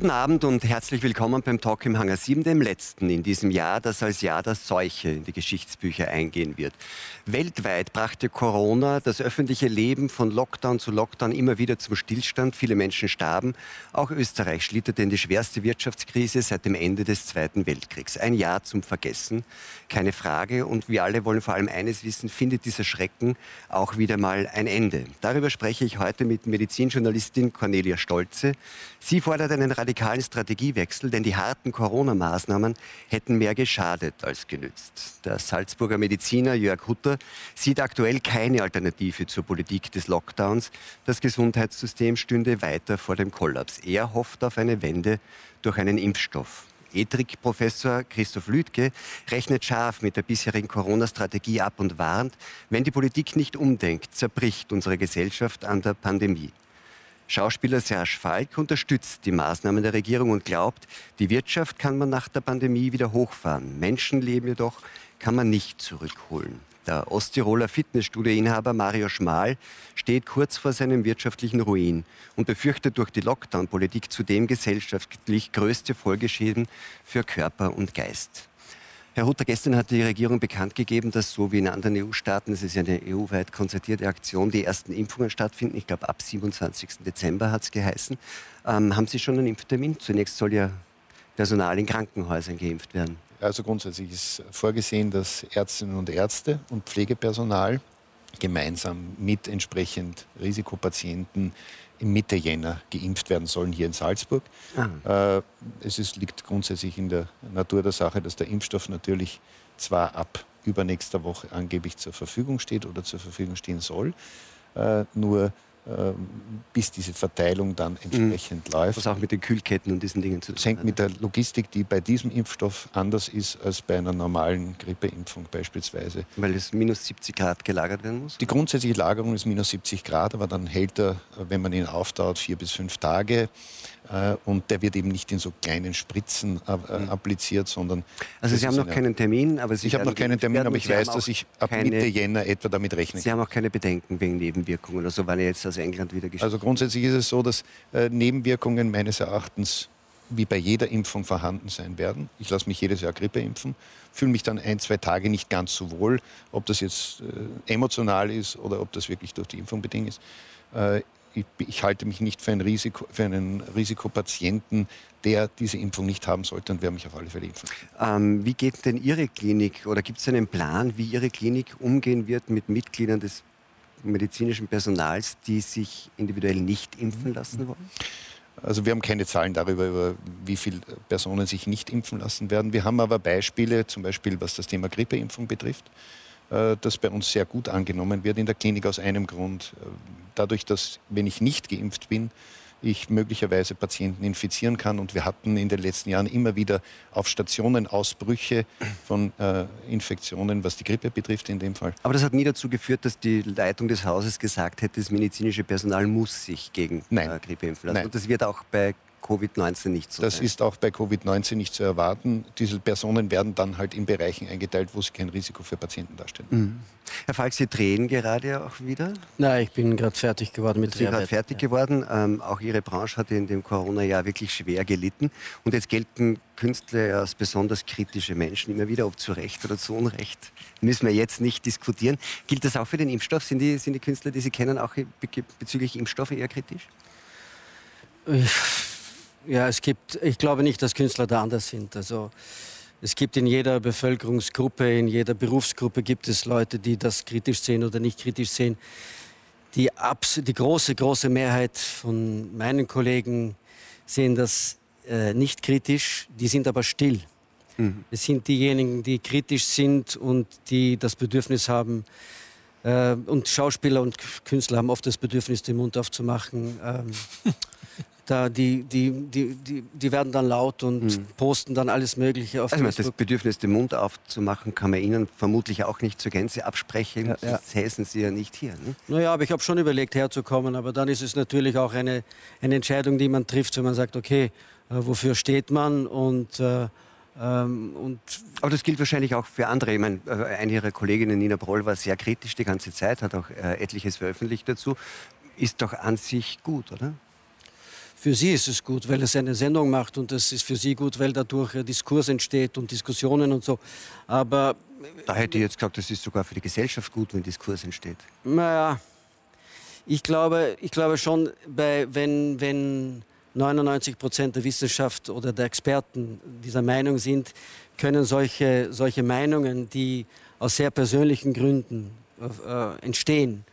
guten Abend und herzlich willkommen beim Talk im Hangar 7, dem letzten in diesem Jahr, das als Jahr der Seuche in die Geschichtsbücher eingehen wird. Weltweit brachte Corona das öffentliche Leben von Lockdown zu Lockdown immer wieder zum Stillstand. Viele Menschen starben. Auch Österreich schlitterte in die schwerste Wirtschaftskrise seit dem Ende des Zweiten Weltkriegs. Ein Jahr zum Vergessen, keine Frage. Und wir alle wollen vor allem eines wissen, findet dieser Schrecken auch wieder mal ein Ende? Darüber spreche ich heute mit Medizinjournalistin Cornelia Stolze. Sie fordert einen radikalen Strategiewechsel, denn die harten Corona-Maßnahmen hätten mehr geschadet als genützt. Der Salzburger Mediziner Jörg Hutter sieht aktuell keine Alternative zur Politik des Lockdowns. Das Gesundheitssystem stünde weiter vor dem Kollaps. Er hofft auf eine Wende durch einen Impfstoff. Ethikprofessor Christoph Lüdke rechnet scharf mit der bisherigen Corona-Strategie ab und warnt, wenn die Politik nicht umdenkt, zerbricht unsere Gesellschaft an der Pandemie. Schauspieler Serge Falk unterstützt die Maßnahmen der Regierung und glaubt, die Wirtschaft kann man nach der Pandemie wieder hochfahren. Menschenleben jedoch kann man nicht zurückholen. Der Osttiroler Fitnessstudio-Inhaber Mario Schmal steht kurz vor seinem wirtschaftlichen Ruin und befürchtet durch die Lockdown-Politik zudem gesellschaftlich größte Folgeschäden für Körper und Geist. Herr Hutter, gestern hat die Regierung bekannt gegeben, dass so wie in anderen EU-Staaten, es ist ja eine EU-weit konzertierte Aktion, die ersten Impfungen stattfinden. Ich glaube, ab 27. Dezember hat es geheißen. Ähm, haben Sie schon einen Impftermin? Zunächst soll ja Personal in Krankenhäusern geimpft werden. Also grundsätzlich ist vorgesehen, dass Ärztinnen und Ärzte und Pflegepersonal gemeinsam mit entsprechend Risikopatienten Mitte Jänner geimpft werden sollen hier in Salzburg. Ah. Äh, es ist, liegt grundsätzlich in der Natur der Sache, dass der Impfstoff natürlich zwar ab übernächster Woche angeblich zur Verfügung steht oder zur Verfügung stehen soll, äh, nur bis diese Verteilung dann entsprechend mhm. läuft. Was auch mit den Kühlketten und diesen Dingen zu tun hat. Es hängt mit der Logistik, die bei diesem Impfstoff anders ist als bei einer normalen Grippeimpfung beispielsweise. Weil es minus 70 Grad gelagert werden muss? Die grundsätzliche Lagerung ist minus 70 Grad, aber dann hält er, wenn man ihn auftaut, vier bis fünf Tage. Äh, und der wird eben nicht in so kleinen Spritzen äh, mhm. appliziert, sondern. Also Sie haben noch keinen Termin, aber Sie Ich habe noch keinen Termin, aber ich weiß, dass ich ab keine, Mitte Jänner etwa damit rechne. Sie haben auch keine Bedenken wegen Nebenwirkungen oder so, weil er jetzt aus England wieder geschickt Also grundsätzlich ist es so, dass äh, Nebenwirkungen meines Erachtens wie bei jeder Impfung vorhanden sein werden. Ich lasse mich jedes Jahr Grippe impfen, fühle mich dann ein, zwei Tage nicht ganz so wohl, ob das jetzt äh, emotional ist oder ob das wirklich durch die Impfung bedingt ist. Äh, ich, ich, halte mich nicht für, ein Risiko, für einen Risikopatienten, der diese Impfung nicht haben sollte und werde mich auf alle Fälle impfen. Ähm, wie geht denn Ihre Klinik oder gibt es einen Plan, wie Ihre Klinik umgehen wird mit Mitgliedern des medizinischen Personals, die sich individuell nicht impfen lassen wollen? Also wir haben keine Zahlen darüber, über wie viele Personen sich nicht impfen lassen werden. Wir haben aber Beispiele, zum Beispiel was das Thema Grippeimpfung betrifft. Äh, das bei uns sehr gut angenommen wird in der Klinik aus einem Grund. Äh, dadurch, dass, wenn ich nicht geimpft bin, ich möglicherweise Patienten infizieren kann. Und wir hatten in den letzten Jahren immer wieder auf Stationen Ausbrüche von äh, Infektionen, was die Grippe betrifft in dem Fall. Aber das hat nie dazu geführt, dass die Leitung des Hauses gesagt hätte, das medizinische Personal muss sich gegen Nein. Äh, Grippe impfen lassen. Nein. Und das wird auch bei Covid-19 nicht so Das sein. ist auch bei Covid-19 nicht zu erwarten. Diese Personen werden dann halt in Bereichen eingeteilt, wo sie kein Risiko für Patienten darstellen. Mhm. Herr Falk, Sie drehen gerade auch wieder? Nein, ich bin gerade fertig geworden mit Sie sind gerade fertig ja. geworden. Ähm, auch Ihre Branche hat in dem Corona-Jahr wirklich schwer gelitten. Und jetzt gelten Künstler als besonders kritische Menschen immer wieder, ob zu Recht oder zu Unrecht. Müssen wir jetzt nicht diskutieren. Gilt das auch für den Impfstoff? Sind die, sind die Künstler, die Sie kennen, auch bezüglich Impfstoffe eher kritisch? Ich ja, es gibt, ich glaube nicht, dass Künstler da anders sind. Also es gibt in jeder Bevölkerungsgruppe, in jeder Berufsgruppe gibt es Leute, die das kritisch sehen oder nicht kritisch sehen. Die, Abs die große, große Mehrheit von meinen Kollegen sehen das äh, nicht kritisch, die sind aber still. Mhm. Es sind diejenigen, die kritisch sind und die das Bedürfnis haben, äh, und Schauspieler und Künstler haben oft das Bedürfnis, den Mund aufzumachen. Ähm, da die, die, die, die, die werden dann laut und mhm. posten dann alles Mögliche auf also Facebook. Das Bedürfnis, den Mund aufzumachen, kann man Ihnen vermutlich auch nicht zur Gänze absprechen. Ja, ja. Das heißen Sie ja nicht hier. Ne? Naja, aber ich habe schon überlegt, herzukommen. Aber dann ist es natürlich auch eine, eine Entscheidung, die man trifft, wenn man sagt, okay, äh, wofür steht man und äh, ähm, Aber das gilt wahrscheinlich auch für andere. Ich meine, äh, eine Ihrer Kolleginnen, Nina Broll, war sehr kritisch die ganze Zeit, hat auch äh, etliches veröffentlicht dazu. Ist doch an sich gut, oder? Für sie ist es gut, weil es eine Sendung macht und es ist für sie gut, weil dadurch Diskurs entsteht und Diskussionen und so. Aber da hätte ich jetzt gesagt, es ist sogar für die Gesellschaft gut, wenn Diskurs entsteht. Naja, ich glaube, ich glaube schon, bei, wenn, wenn 99 Prozent der Wissenschaft oder der Experten dieser Meinung sind, können solche, solche Meinungen, die aus sehr persönlichen Gründen äh, entstehen,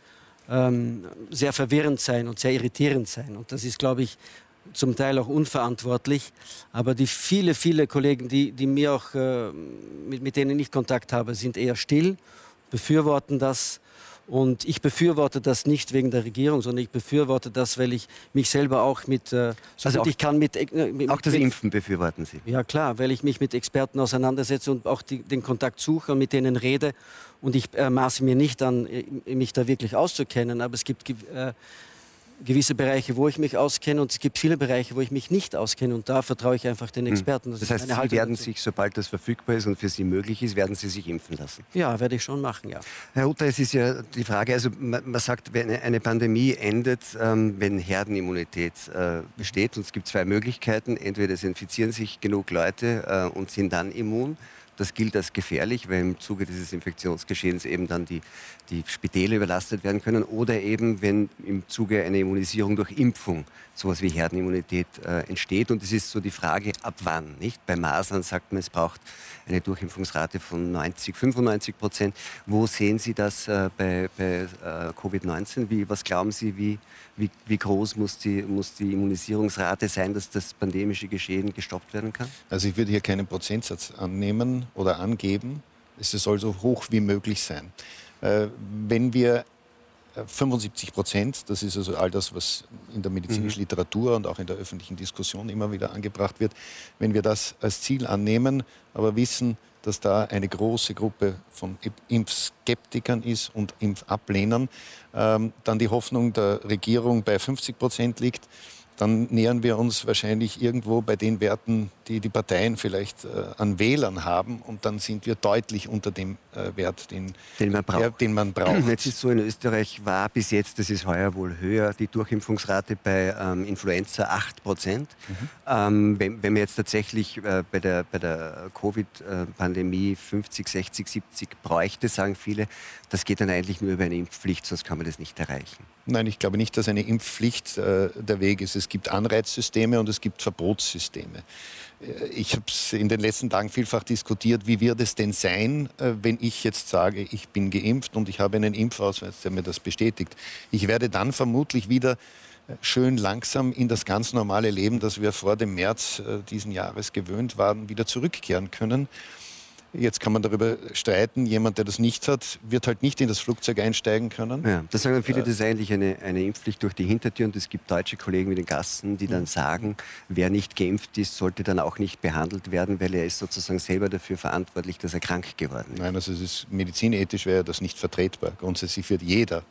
ähm, sehr verwirrend sein und sehr irritierend sein. Und das ist, glaube ich, zum Teil auch unverantwortlich. Aber die viele, viele Kollegen, die, die mir auch, äh, mit, mit denen ich Kontakt habe, sind eher still, befürworten das und ich befürworte das nicht wegen der Regierung, sondern ich befürworte das, weil ich mich selber auch mit, äh, so also auch, ich kann mit, äh, mit auch das mit, Impfen befürworten Sie? Ja klar, weil ich mich mit Experten auseinandersetze und auch die, den Kontakt suche und mit denen rede. Und ich äh, maße mir nicht an, äh, mich da wirklich auszukennen, aber es gibt äh, gewisse Bereiche, wo ich mich auskenne und es gibt viele Bereiche, wo ich mich nicht auskenne und da vertraue ich einfach den hm. Experten. Das, das heißt, Sie werden dazu. sich, sobald das verfügbar ist und für Sie möglich ist, werden Sie sich impfen lassen? Ja, werde ich schon machen, ja. Herr Utter, es ist ja die Frage, also man, man sagt, wenn eine Pandemie endet, ähm, wenn Herdenimmunität äh, besteht und es gibt zwei Möglichkeiten, entweder es infizieren sich genug Leute äh, und sind dann immun das gilt als gefährlich, weil im Zuge dieses Infektionsgeschehens eben dann die, die Spitäle überlastet werden können oder eben, wenn im Zuge einer Immunisierung durch Impfung sowas wie Herdenimmunität äh, entsteht. Und es ist so die Frage, ab wann. Nicht? Bei Masern sagt man, es braucht eine Durchimpfungsrate von 90, 95 Prozent. Wo sehen Sie das äh, bei, bei äh, Covid-19? Was glauben Sie, wie, wie, wie groß muss die, muss die Immunisierungsrate sein, dass das pandemische Geschehen gestoppt werden kann? Also ich würde hier keinen Prozentsatz annehmen oder angeben. Es soll so hoch wie möglich sein. Äh, wenn wir 75 Prozent, das ist also all das, was in der medizinischen mhm. Literatur und auch in der öffentlichen Diskussion immer wieder angebracht wird. Wenn wir das als Ziel annehmen, aber wissen, dass da eine große Gruppe von Impfskeptikern ist und Impfablehnern, ähm, dann die Hoffnung der Regierung bei 50 Prozent liegt, dann nähern wir uns wahrscheinlich irgendwo bei den Werten, die die Parteien vielleicht äh, an Wählern haben. Und dann sind wir deutlich unter dem äh, Wert, den, den, man braucht. Der, den man braucht. Jetzt ist so, in Österreich war bis jetzt, das ist heuer wohl höher, die Durchimpfungsrate bei ähm, Influenza 8 Prozent. Mhm. Ähm, wenn, wenn wir jetzt tatsächlich äh, bei der, bei der Covid-Pandemie 50, 60, 70 bräuchte, sagen viele, das geht dann eigentlich nur über eine Impfpflicht, sonst kann man das nicht erreichen. Nein, ich glaube nicht, dass eine Impfpflicht äh, der Weg ist. Es gibt Anreizsysteme und es gibt Verbotssysteme. Äh, ich habe es in den letzten Tagen vielfach diskutiert, wie wird es denn sein, äh, wenn ich jetzt sage, ich bin geimpft und ich habe einen Impfausweis, der mir das bestätigt. Ich werde dann vermutlich wieder äh, schön langsam in das ganz normale Leben, das wir vor dem März diesen Jahres gewöhnt waren, wieder zurückkehren können. Jetzt kann man darüber streiten, jemand, der das nicht hat, wird halt nicht in das Flugzeug einsteigen können. Ja, das sagen viele, das ist eigentlich eine, eine Impfpflicht durch die Hintertür und es gibt deutsche Kollegen wie den Gassen, die dann mhm. sagen, wer nicht geimpft ist, sollte dann auch nicht behandelt werden, weil er ist sozusagen selber dafür verantwortlich, dass er krank geworden ist. Nein, also es ist medizinethisch wäre das nicht vertretbar. Grundsätzlich wird jeder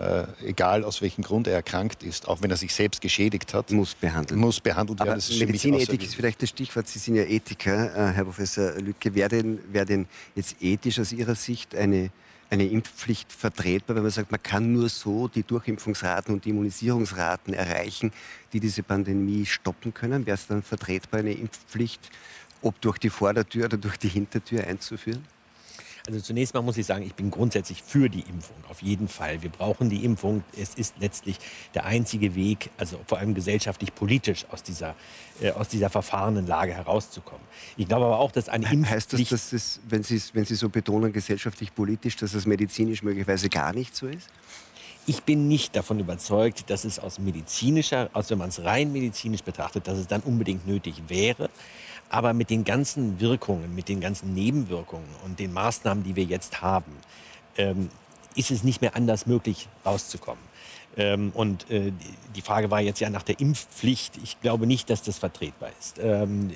äh, egal aus welchem Grund er erkrankt ist, auch wenn er sich selbst geschädigt hat, muss behandelt, muss behandelt werden. Aber Medizinethik ist vielleicht das Stichwort. Sie sind ja Ethiker, äh, Herr Professor Lübcke. Wäre denn, wär denn jetzt ethisch aus Ihrer Sicht eine, eine Impfpflicht vertretbar, wenn man sagt, man kann nur so die Durchimpfungsraten und die Immunisierungsraten erreichen, die diese Pandemie stoppen können? Wäre es dann vertretbar, eine Impfpflicht, ob durch die Vordertür oder durch die Hintertür einzuführen? Also zunächst mal muss ich sagen, ich bin grundsätzlich für die Impfung, auf jeden Fall. Wir brauchen die Impfung. Es ist letztlich der einzige Weg, also vor allem gesellschaftlich, politisch aus dieser, äh, aus dieser verfahrenen Lage herauszukommen. Ich glaube aber auch, dass eine Impfpflicht... Heißt das, dass es, wenn Sie, wenn Sie so betonen, gesellschaftlich, politisch, dass es medizinisch möglicherweise gar nicht so ist? Ich bin nicht davon überzeugt, dass es aus medizinischer, also wenn man es rein medizinisch betrachtet, dass es dann unbedingt nötig wäre. Aber mit den ganzen Wirkungen, mit den ganzen Nebenwirkungen und den Maßnahmen, die wir jetzt haben, ähm, ist es nicht mehr anders möglich, rauszukommen. Ähm, und äh, die Frage war jetzt ja nach der Impfpflicht. Ich glaube nicht, dass das vertretbar ist. Ähm,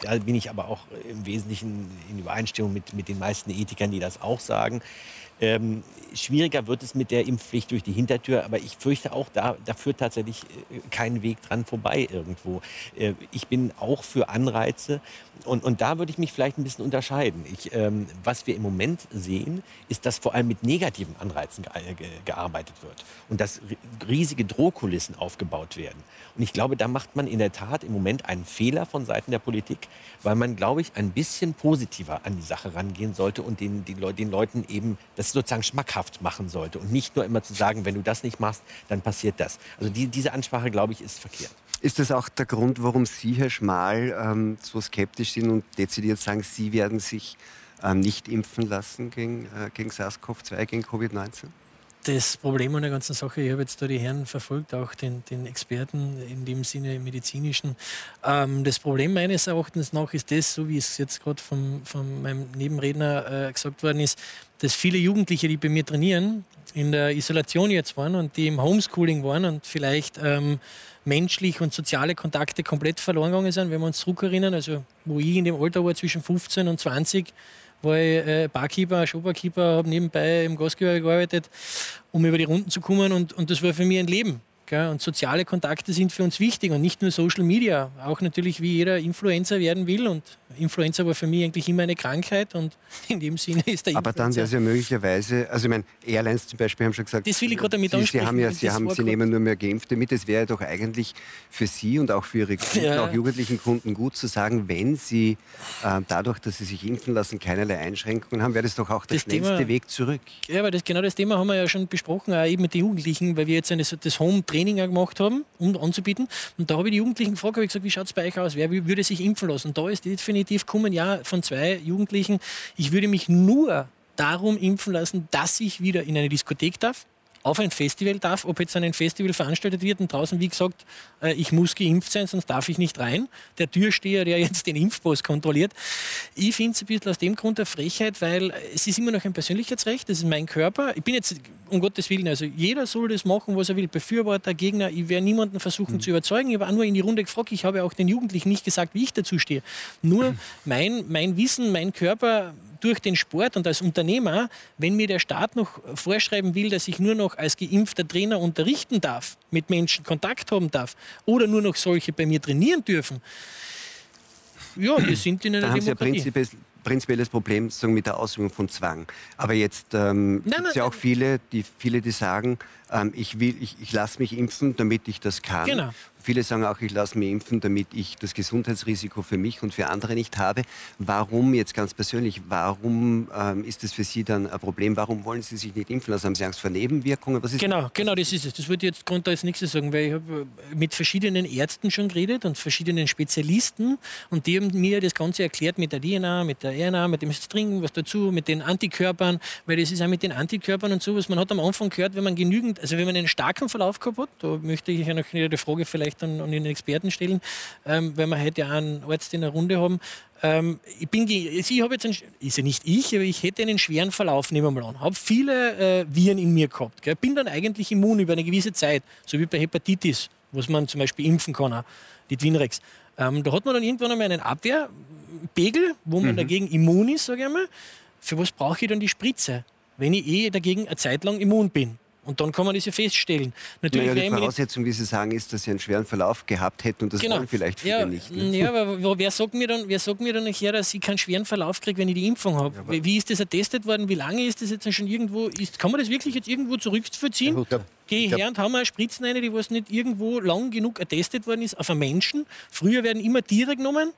da bin ich aber auch im Wesentlichen in Übereinstimmung mit, mit den meisten Ethikern, die das auch sagen. Ähm, schwieriger wird es mit der Impfpflicht durch die Hintertür, aber ich fürchte auch, da, da führt tatsächlich äh, kein Weg dran vorbei irgendwo. Äh, ich bin auch für Anreize und, und da würde ich mich vielleicht ein bisschen unterscheiden. Ich, ähm, was wir im Moment sehen, ist, dass vor allem mit negativen Anreizen ge ge gearbeitet wird und dass riesige Drohkulissen aufgebaut werden. Und ich glaube, da macht man in der Tat im Moment einen Fehler von Seiten der Politik, weil man, glaube ich, ein bisschen positiver an die Sache rangehen sollte und den, den, den Leuten eben das sozusagen schmackhaft machen sollte und nicht nur immer zu sagen, wenn du das nicht machst, dann passiert das. Also die, diese Ansprache, glaube ich, ist verkehrt. Ist das auch der Grund, warum Sie, Herr Schmal, ähm, so skeptisch sind und dezidiert sagen, Sie werden sich ähm, nicht impfen lassen gegen, äh, gegen SARS-CoV-2, gegen Covid-19? Das Problem an der ganzen Sache, ich habe jetzt da die Herren verfolgt, auch den, den Experten in dem Sinne medizinischen. Ähm, das Problem meines Erachtens nach ist das, so wie es jetzt gerade von, von meinem Nebenredner äh, gesagt worden ist, dass viele Jugendliche, die bei mir trainieren, in der Isolation jetzt waren und die im Homeschooling waren und vielleicht ähm, menschlich und soziale Kontakte komplett verloren gegangen sind, wenn wir uns zurückerinnern, also wo ich in dem Alter war zwischen 15 und 20, war ich äh, Barkeeper, Showbarkeeper, habe nebenbei im Gastgewerbe gearbeitet, um über die Runden zu kommen und, und das war für mich ein Leben. Gell? Und soziale Kontakte sind für uns wichtig und nicht nur Social Media. Auch natürlich, wie jeder Influencer werden will. Und Influencer war für mich eigentlich immer eine Krankheit und in dem Sinne ist der Aber dann wäre es ja möglicherweise, also ich meine, Airlines zum Beispiel haben schon gesagt, das will ich gerade damit Sie, Sie, haben ja, Sie, haben, Sie nehmen nur mehr Geimpfte mit. Es wäre doch eigentlich für Sie und auch für Ihre Kunden, ja. auch jugendlichen Kunden gut zu sagen, wenn Sie äh, dadurch, dass Sie sich impfen lassen, keinerlei Einschränkungen haben, wäre das doch auch der das schnellste Thema, Weg zurück. Ja, aber das, genau das Thema haben wir ja schon besprochen, auch eben mit den Jugendlichen, weil wir jetzt eine, das Home Training gemacht haben, um anzubieten. Und da habe ich die Jugendlichen gefragt, habe gesagt, wie schaut es bei euch aus? Wer würde sich impfen lassen? Und da ist definitiv kommen, ja, von zwei Jugendlichen, ich würde mich nur darum impfen lassen, dass ich wieder in eine Diskothek darf, auf ein Festival darf, ob jetzt ein Festival veranstaltet wird und draußen, wie gesagt, äh, ich muss geimpft sein, sonst darf ich nicht rein. Der Türsteher, der jetzt den Impfpass kontrolliert. Ich finde es ein bisschen aus dem Grund eine Frechheit, weil es ist immer noch ein Persönlichkeitsrecht, das ist mein Körper. Ich bin jetzt, um Gottes Willen, also jeder soll das machen, was er will. Befürworter, Gegner, ich werde niemanden versuchen mhm. zu überzeugen. Ich habe auch nur in die Runde gefragt, ich habe auch den Jugendlichen nicht gesagt, wie ich dazu stehe. Nur mein, mein Wissen, mein Körper, durch den Sport und als Unternehmer, wenn mir der Staat noch vorschreiben will, dass ich nur noch als geimpfter Trainer unterrichten darf, mit Menschen Kontakt haben darf oder nur noch solche bei mir trainieren dürfen, ja, wir sind in einer Demokratie prinzipielles Problem sozusagen mit der Ausübung von Zwang. Aber jetzt ähm, gibt es ja auch viele, die, viele, die sagen, ähm, ich, will, ich, ich lasse mich impfen, damit ich das kann. Genau. Viele sagen auch, ich lasse mich impfen, damit ich das Gesundheitsrisiko für mich und für andere nicht habe. Warum jetzt ganz persönlich, warum ähm, ist das für Sie dann ein Problem? Warum wollen Sie sich nicht impfen lassen? Haben Sie Angst vor Nebenwirkungen? Was ist genau, genau, das ist es. Das würde ich jetzt konnte als nächstes sagen, weil ich habe äh, mit verschiedenen Ärzten schon geredet und verschiedenen Spezialisten und die haben mir das Ganze erklärt mit der DNA, mit der RNA, mit dem String, was dazu, mit den Antikörpern, weil das ist auch mit den Antikörpern und so, was man hat am Anfang gehört, wenn man genügend, also wenn man einen starken Verlauf gehabt hat, da möchte ich ja noch eine Frage vielleicht vielleicht an, an den Experten stellen, ähm, weil wir heute ja einen Arzt in der Runde haben. Ähm, ich bin, also ich habe jetzt, einen, ist ja nicht ich, aber ich hätte einen schweren Verlauf, nehmen wir mal an. Habe viele äh, Viren in mir gehabt. Gell? Bin dann eigentlich immun über eine gewisse Zeit, so wie bei Hepatitis, was man zum Beispiel impfen kann, auch, die Twinrex. Ähm, da hat man dann irgendwann einmal einen Abwehrpegel, wo man mhm. dagegen immun ist, sage ich einmal. Für was brauche ich dann die Spritze, wenn ich eh dagegen eine Zeit lang immun bin? Und dann kann man das ja feststellen. Natürlich naja, die Voraussetzung, wie Sie sagen, ist, dass Sie einen schweren Verlauf gehabt hätten und das genau. wollen vielleicht viele ja, nicht. Ne? Ja, aber wer sagt, mir dann, wer sagt mir dann nachher, dass ich keinen schweren Verlauf kriege, wenn ich die Impfung habe? Ja, wie ist das attestet worden? Wie lange ist das jetzt schon irgendwo? Ist, kann man das wirklich jetzt irgendwo zurückvollziehen? Ja, Geh her und haben wir Spritzen rein, die was nicht irgendwo lang genug attestet worden ist auf einen Menschen. Früher werden immer Tiere genommen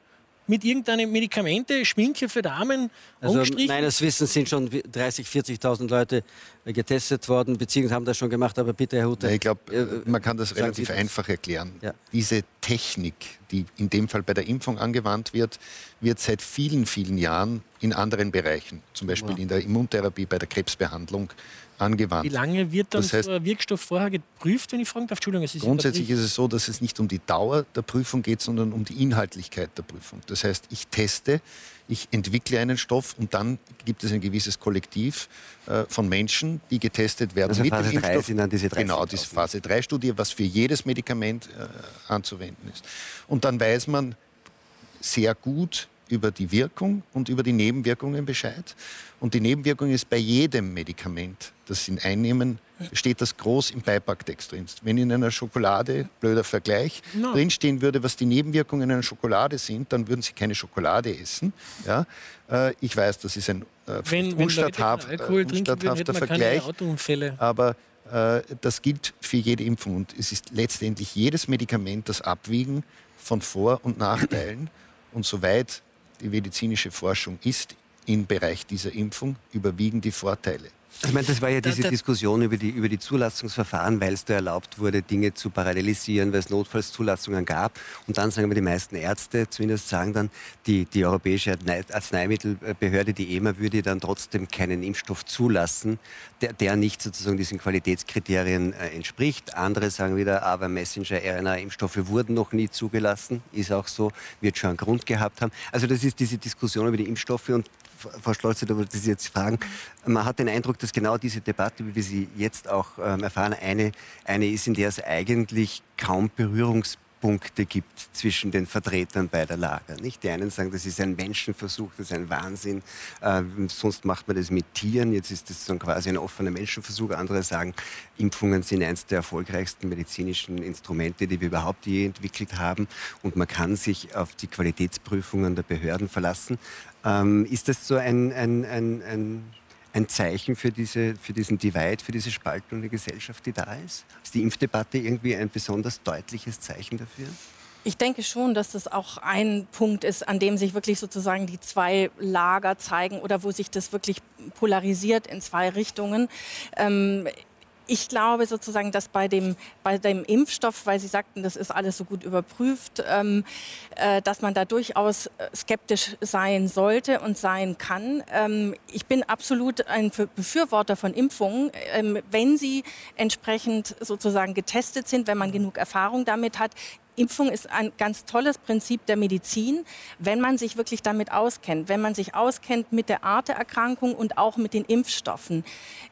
mit irgendeinem Medikamente, Schminke für Damen also Meines Wissens sind schon 30.000, 40.000 Leute äh, getestet worden, beziehungsweise haben das schon gemacht, aber bitte, Herr Hutter. Ich glaube, äh, man kann das relativ einfach erklären. Ja. Diese Technik, die in dem Fall bei der Impfung angewandt wird, wird seit vielen, vielen Jahren in anderen Bereichen, zum Beispiel wow. in der Immuntherapie, bei der Krebsbehandlung, angewandt. Wie lange wird dann das heißt, so ein Wirkstoff vorher geprüft, wenn ich fragen darf? Entschuldigung, es ist Grundsätzlich ist es so, dass es nicht um die Dauer der Prüfung geht, sondern um die Inhaltlichkeit der Prüfung. Das heißt, ich teste, ich entwickle einen Stoff und dann gibt es ein gewisses Kollektiv äh, von Menschen, die getestet werden also mit Phase dem Impfstoff. Sind dann diese genau, diese Phase 3 Studie, was für jedes Medikament äh, anzuwenden ist. Und dann weiß man sehr gut, über die Wirkung und über die Nebenwirkungen Bescheid. Und die Nebenwirkung ist bei jedem Medikament, das Sie einnehmen, steht das groß im Beipacktext drin. Wenn in einer Schokolade, blöder Vergleich, no. drinstehen würde, was die Nebenwirkungen einer Schokolade sind, dann würden Sie keine Schokolade essen. Ja? Äh, ich weiß, das ist ein äh, wenn, Alkohol unstatthafter Vergleich, aber äh, das gilt für jede Impfung. Und es ist letztendlich jedes Medikament das Abwiegen von Vor- und Nachteilen. Und soweit die medizinische Forschung ist im Bereich dieser Impfung, überwiegen die Vorteile. Ich meine, das war ja diese Diskussion über die, über die Zulassungsverfahren, weil es da erlaubt wurde, Dinge zu parallelisieren, weil es Notfallszulassungen gab. Und dann sagen wir, die meisten Ärzte zumindest sagen dann, die, die Europäische Arzneimittelbehörde, die EMA, würde dann trotzdem keinen Impfstoff zulassen, der, der nicht sozusagen diesen Qualitätskriterien äh, entspricht. Andere sagen wieder, aber Messenger-RNA-Impfstoffe wurden noch nie zugelassen. Ist auch so, wird schon einen Grund gehabt haben. Also das ist diese Diskussion über die Impfstoffe und Frau da wollte ich Sie jetzt fragen. Man hat den Eindruck, dass genau diese Debatte, wie wir sie jetzt auch ähm, erfahren, eine, eine ist, in der es eigentlich kaum Berührungspunkte gibt zwischen den Vertretern beider Lager. Nicht? Die einen sagen, das ist ein Menschenversuch, das ist ein Wahnsinn, äh, sonst macht man das mit Tieren, jetzt ist das so quasi ein offener Menschenversuch. Andere sagen, Impfungen sind eines der erfolgreichsten medizinischen Instrumente, die wir überhaupt je entwickelt haben und man kann sich auf die Qualitätsprüfungen der Behörden verlassen. Ähm, ist das so ein, ein, ein, ein, ein Zeichen für, diese, für diesen Divide, für diese Spaltung der Gesellschaft, die da ist? Ist die Impfdebatte irgendwie ein besonders deutliches Zeichen dafür? Ich denke schon, dass das auch ein Punkt ist, an dem sich wirklich sozusagen die zwei Lager zeigen oder wo sich das wirklich polarisiert in zwei Richtungen. Ähm, ich glaube sozusagen, dass bei dem, bei dem Impfstoff, weil Sie sagten, das ist alles so gut überprüft, ähm, äh, dass man da durchaus äh, skeptisch sein sollte und sein kann. Ähm, ich bin absolut ein Befürworter von Impfungen, ähm, wenn sie entsprechend sozusagen getestet sind, wenn man genug Erfahrung damit hat. Impfung ist ein ganz tolles Prinzip der Medizin, wenn man sich wirklich damit auskennt, wenn man sich auskennt mit der Art der Erkrankung und auch mit den Impfstoffen.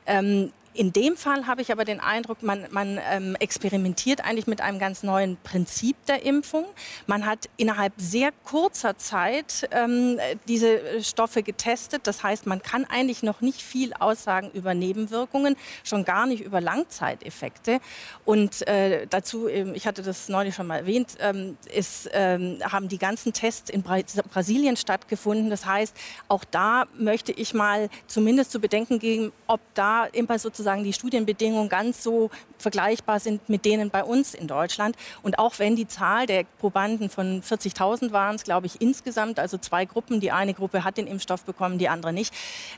Ähm, in dem Fall habe ich aber den Eindruck, man, man ähm, experimentiert eigentlich mit einem ganz neuen Prinzip der Impfung. Man hat innerhalb sehr kurzer Zeit ähm, diese Stoffe getestet. Das heißt, man kann eigentlich noch nicht viel aussagen über Nebenwirkungen, schon gar nicht über Langzeiteffekte. Und äh, dazu, ähm, ich hatte das neulich schon mal erwähnt, ähm, ist, ähm, haben die ganzen Tests in Bra Brasilien stattgefunden. Das heißt, auch da möchte ich mal zumindest zu bedenken geben, ob da immer sozusagen sozusagen die Studienbedingungen ganz so vergleichbar sind mit denen bei uns in Deutschland. Und auch wenn die Zahl der Probanden von 40.000 waren glaube ich, insgesamt, also zwei Gruppen, die eine Gruppe hat den Impfstoff bekommen, die andere nicht.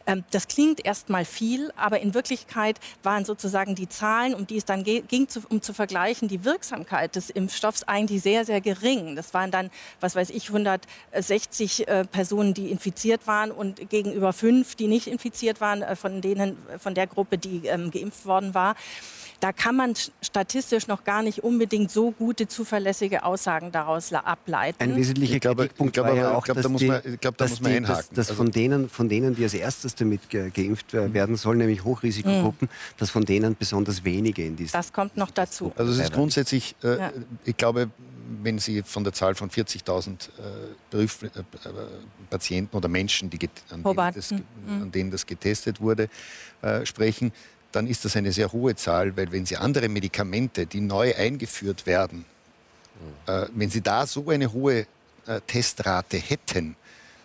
Ähm, das klingt erstmal viel, aber in Wirklichkeit waren sozusagen die Zahlen, um die es dann ging, um zu vergleichen, die Wirksamkeit des Impfstoffs eigentlich sehr, sehr gering. Das waren dann, was weiß ich, 160 äh, Personen, die infiziert waren und gegenüber fünf, die nicht infiziert waren, äh, von denen, von der Gruppe, die äh, ähm, geimpft worden war. Da kann man statistisch noch gar nicht unbedingt so gute, zuverlässige Aussagen daraus ableiten. Ein wesentlicher ich glaube, Kritikpunkt ich glaube, war ja auch, dass, da muss man, ich glaube, da muss man die, dass, dass also von, denen, von denen, die als erstes damit ge geimpft werden sollen, nämlich Hochrisikogruppen, mhm. dass von denen besonders wenige in diesem... Das kommt noch dazu. Also es ist grundsätzlich, äh, ja. ich glaube, wenn Sie von der Zahl von 40.000 äh, äh, Patienten oder Menschen, die an denen, das, mhm. an, denen das, getestet wurde, äh, sprechen, dann ist das eine sehr hohe Zahl, weil wenn Sie andere Medikamente, die neu eingeführt werden, äh, wenn Sie da so eine hohe äh, Testrate hätten,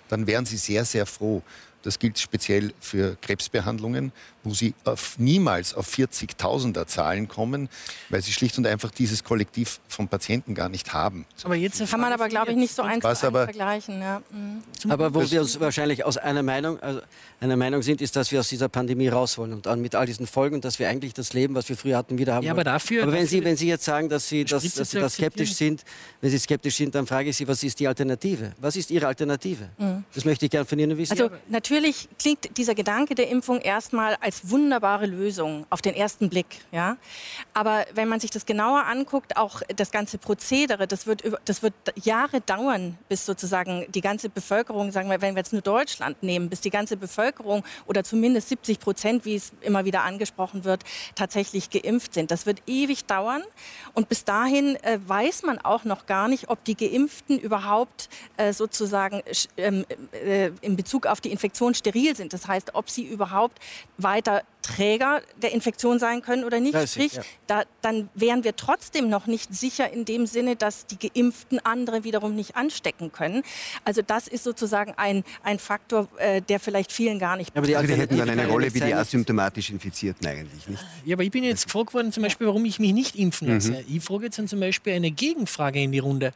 dann wären Sie sehr, sehr froh. Das gilt speziell für Krebsbehandlungen, wo sie auf, niemals auf 40.000er Zahlen kommen, weil sie schlicht und einfach dieses Kollektiv von Patienten gar nicht haben. Aber jetzt kann man aber, glaube ich, nicht so eins zu eins vergleichen. Ja. Mhm. Aber wo wir uns wahrscheinlich aus einer Meinung, also einer Meinung sind, ist, dass wir aus dieser Pandemie raus wollen und dann mit all diesen Folgen, dass wir eigentlich das Leben, was wir früher hatten, wieder haben. Ja, aber dafür. Aber wenn Sie, wenn Sie jetzt sagen, dass Sie, dass, dass Sie da skeptisch sind, wenn Sie skeptisch sind, dann frage ich Sie, was ist die Alternative? Was ist Ihre Alternative? Mhm. Das möchte ich gerne von Ihnen wissen. Also natürlich natürlich klingt dieser Gedanke der Impfung erstmal als wunderbare Lösung auf den ersten Blick. Ja? Aber wenn man sich das genauer anguckt, auch das ganze Prozedere, das wird, das wird Jahre dauern, bis sozusagen die ganze Bevölkerung, sagen wir, wenn wir jetzt nur Deutschland nehmen, bis die ganze Bevölkerung oder zumindest 70 Prozent, wie es immer wieder angesprochen wird, tatsächlich geimpft sind. Das wird ewig dauern. Und bis dahin äh, weiß man auch noch gar nicht, ob die Geimpften überhaupt äh, sozusagen ähm, äh, in Bezug auf die Infektion steril sind. Das heißt, ob sie überhaupt weiter Träger der Infektion sein können oder nicht. Sprich, ja. da, dann wären wir trotzdem noch nicht sicher in dem Sinne, dass die Geimpften andere wiederum nicht anstecken können. Also das ist sozusagen ein, ein Faktor, äh, der vielleicht vielen gar nicht. Aber die, also die hätten dann eine Rolle wie die asymptomatisch Infizierten eigentlich, nicht? Ja, aber ich bin jetzt gefragt worden, zum Beispiel, warum ich mich nicht impfen lasse. Mhm. Ich frage jetzt dann zum Beispiel eine Gegenfrage in die Runde.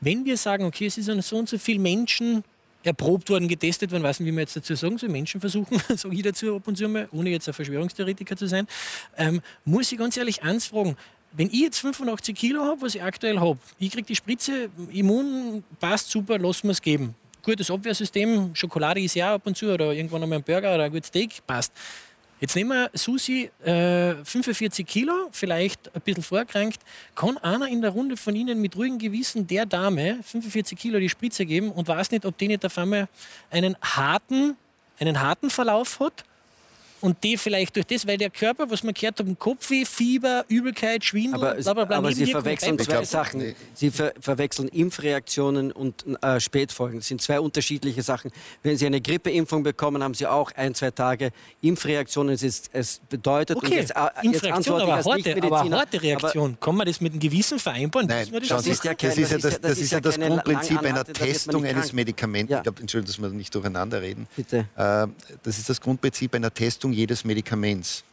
Wenn wir sagen, okay, es sind so und so viele Menschen erprobt worden, getestet worden, weiß nicht, wie wir jetzt dazu sagen, so Menschenversuchen, sage ich dazu ab und zu mal, ohne jetzt ein Verschwörungstheoretiker zu sein, ähm, muss ich ganz ehrlich eins fragen. Wenn ich jetzt 85 Kilo habe, was ich aktuell habe, ich kriege die Spritze, Immun passt super, lassen wir es geben. Gutes Abwehrsystem, Schokolade ist ja ab und zu oder irgendwann einmal ein Burger oder ein gutes Steak, passt. Jetzt nehmen wir Susi, äh, 45 Kilo, vielleicht ein bisschen vorkrankt. Kann einer in der Runde von Ihnen mit ruhigem Gewissen der Dame 45 Kilo die Spritze geben und weiß nicht, ob die nicht auf einmal einen harten, einen harten Verlauf hat? Und die vielleicht durch das, weil der Körper, was man gehört haben, Kopfweh, Fieber, Übelkeit, Schwindel, aber, bla, bla, bla, aber Sie verwechseln zwei glaub, Sachen. Nee. Sie ver verwechseln Impfreaktionen und äh, Spätfolgen. Das sind zwei unterschiedliche Sachen. Wenn Sie eine Grippeimpfung bekommen, haben Sie auch ein, zwei Tage Impfreaktionen. Es, ist, es bedeutet, okay. jetzt, äh, jetzt antworte aber, harte, aber harte Reaktion. Aber, Kann man das mit einem Gewissen vereinbaren? Nein, das, das, ist ja das, ist ja das, das, ist ja das Grundprinzip einer Testung eines Medikaments. Ja. Ich glaube, Entschuldigung, dass wir nicht durcheinander reden. Bitte. Äh, das ist das Grundprinzip einer Testung Wirkung jedes Medikaments.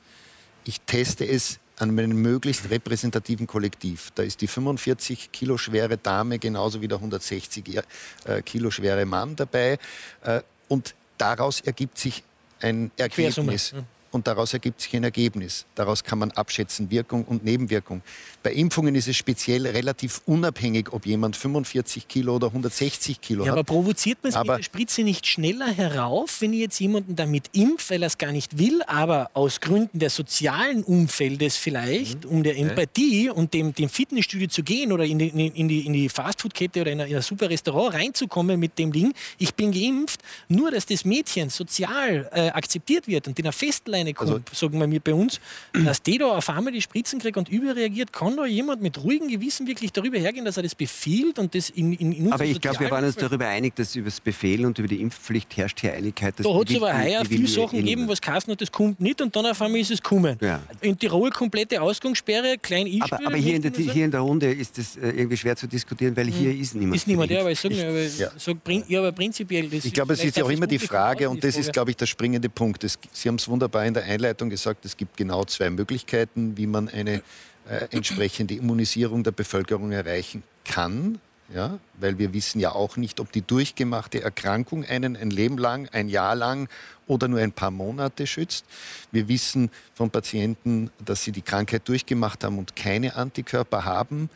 Ich teste es an einem möglichst repräsentativen Kollektiv. Da ist die 45 Kilo schwere Dame genauso wie der 160 äh, Kilo schwere Mann dabei. Äh, und daraus ergibt sich ein Ergebnis. Und daraus ergibt sich ein Ergebnis. Daraus kann man abschätzen Wirkung und Nebenwirkung. Bei Impfungen ist es speziell relativ unabhängig, ob jemand 45 Kilo oder 160 Kilo ja, hat. Aber provoziert man es mit der Spritze nicht schneller herauf, wenn ich jetzt jemanden damit impfe, weil er es gar nicht will, aber aus Gründen des sozialen Umfeldes vielleicht, mhm. um der Empathie und dem, dem Fitnessstudio zu gehen oder in die, in die, in die Fastfood-Kette oder in ein, in ein super Restaurant reinzukommen mit dem Ding, ich bin geimpft, nur dass das Mädchen sozial äh, akzeptiert wird und in einer Festlein eine kommt, also, sagen wir bei uns, dass die da auf einmal die Spritzen kriegt und überreagiert, kann da jemand mit ruhigem Gewissen wirklich darüber hergehen, dass er das befiehlt und das in, in, in Aber ich glaube, wir waren uns darüber einig, dass über das Befehl und über die Impfpflicht herrscht hier Einigkeit. Da hat es aber heuer viele Sachen gegeben, was Kassen hat, das kommt nicht und dann auf einmal ist es kommen. Ja. In Tirol komplette Ausgangssperre, klein i Aber, aber hier, in der, hier in der Runde ist das äh, irgendwie schwer zu diskutieren, weil hier hm. ist niemand. Ist niemand, ja, aber ich sage ja. sag, ja, aber prinzipiell. ich glaube, es ist ja auch immer die Frage, und das ist, glaube ich, der springende Punkt. Sie haben es wunderbar in der Einleitung gesagt, es gibt genau zwei Möglichkeiten, wie man eine äh, entsprechende Immunisierung der Bevölkerung erreichen kann. Ja, weil wir wissen ja auch nicht, ob die durchgemachte Erkrankung einen ein Leben lang, ein Jahr lang oder nur ein paar Monate schützt. Wir wissen von Patienten, dass sie die Krankheit durchgemacht haben und keine Antikörper haben.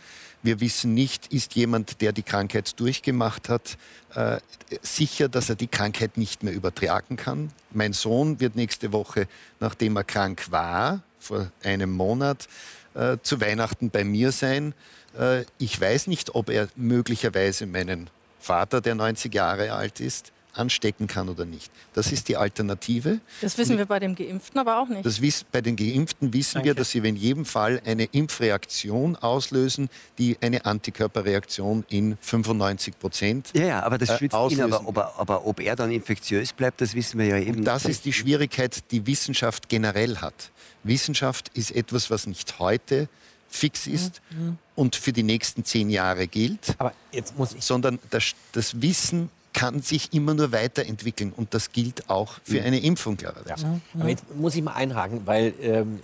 Wir wissen nicht, ist jemand, der die Krankheit durchgemacht hat, äh, sicher, dass er die Krankheit nicht mehr übertragen kann. Mein Sohn wird nächste Woche, nachdem er krank war, vor einem Monat, äh, zu Weihnachten bei mir sein. Äh, ich weiß nicht, ob er möglicherweise meinen Vater, der 90 Jahre alt ist, anstecken kann oder nicht. Das ist die Alternative. Das wissen wir bei dem Geimpften aber auch nicht. Das wiss, bei den Geimpften wissen Danke. wir, dass sie in jedem Fall eine Impfreaktion auslösen, die eine Antikörperreaktion in 95 Prozent Ja, ja, aber das äh, schützt auslösen. ihn. Aber ob, er, aber ob er dann infektiös bleibt, das wissen wir ja eben. Und das ist die Schwierigkeit, die Wissenschaft generell hat. Wissenschaft ist etwas, was nicht heute fix ist mhm. und für die nächsten zehn Jahre gilt, Aber jetzt muss ich sondern das, das Wissen kann sich immer nur weiterentwickeln und das gilt auch für mhm. eine Impfung klarerweise. Ja. Aber jetzt muss ich mal einhaken, weil ähm,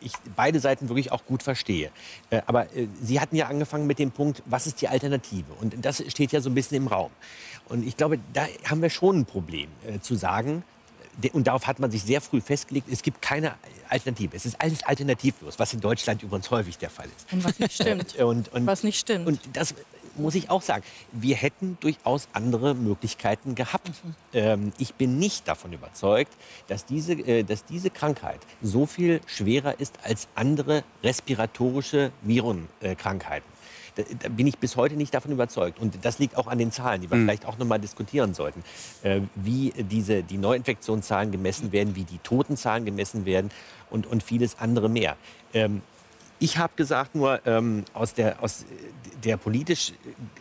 ich beide Seiten wirklich auch gut verstehe. Äh, aber äh, Sie hatten ja angefangen mit dem Punkt, was ist die Alternative? Und das steht ja so ein bisschen im Raum. Und ich glaube, da haben wir schon ein Problem äh, zu sagen, und darauf hat man sich sehr früh festgelegt, es gibt keine Alternative. Es ist alles alternativlos, was in Deutschland übrigens häufig der Fall ist. Und was nicht stimmt. und, und, was nicht stimmt. Und das muss ich auch sagen, wir hätten durchaus andere Möglichkeiten gehabt. Mhm. Ähm, ich bin nicht davon überzeugt, dass diese, äh, dass diese Krankheit so viel schwerer ist als andere respiratorische Virenkrankheiten. Da, da, bin ich bis heute nicht davon überzeugt. Und das liegt auch an den Zahlen, die wir mhm. vielleicht auch noch mal diskutieren sollten. Äh, wie diese, die Neuinfektionszahlen gemessen werden, wie die Totenzahlen gemessen werden und, und vieles andere mehr. Ähm, ich habe gesagt, nur ähm, aus der aus der politisch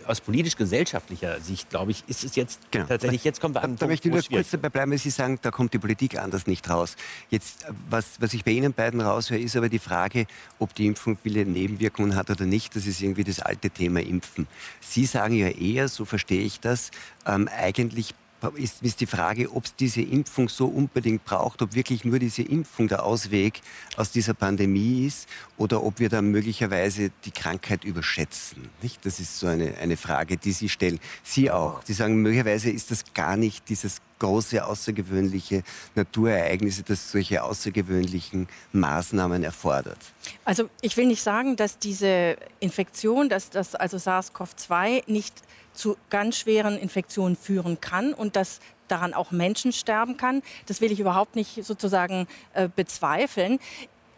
aus politisch-gesellschaftlicher Sicht, glaube ich, ist es jetzt genau. tatsächlich. Jetzt kommen wir an. Da, da möchte ich nur kurz dabei bleiben, weil Sie sagen, da kommt die Politik anders nicht raus. Jetzt, was, was ich bei Ihnen beiden raushöre, ist aber die Frage, ob die Impfung viele Nebenwirkungen hat oder nicht. Das ist irgendwie das alte Thema Impfen. Sie sagen ja eher, so verstehe ich das, ähm, eigentlich ist, ist die Frage, ob es diese Impfung so unbedingt braucht, ob wirklich nur diese Impfung der Ausweg aus dieser Pandemie ist oder ob wir dann möglicherweise die Krankheit überschätzen. Nicht? Das ist so eine, eine Frage, die Sie stellen. Sie auch. Sie sagen, möglicherweise ist das gar nicht dieses große, außergewöhnliche Naturereignisse, das solche außergewöhnlichen Maßnahmen erfordert? Also ich will nicht sagen, dass diese Infektion, dass das also SARS-CoV-2 nicht zu ganz schweren Infektionen führen kann und dass daran auch Menschen sterben kann. Das will ich überhaupt nicht sozusagen äh, bezweifeln.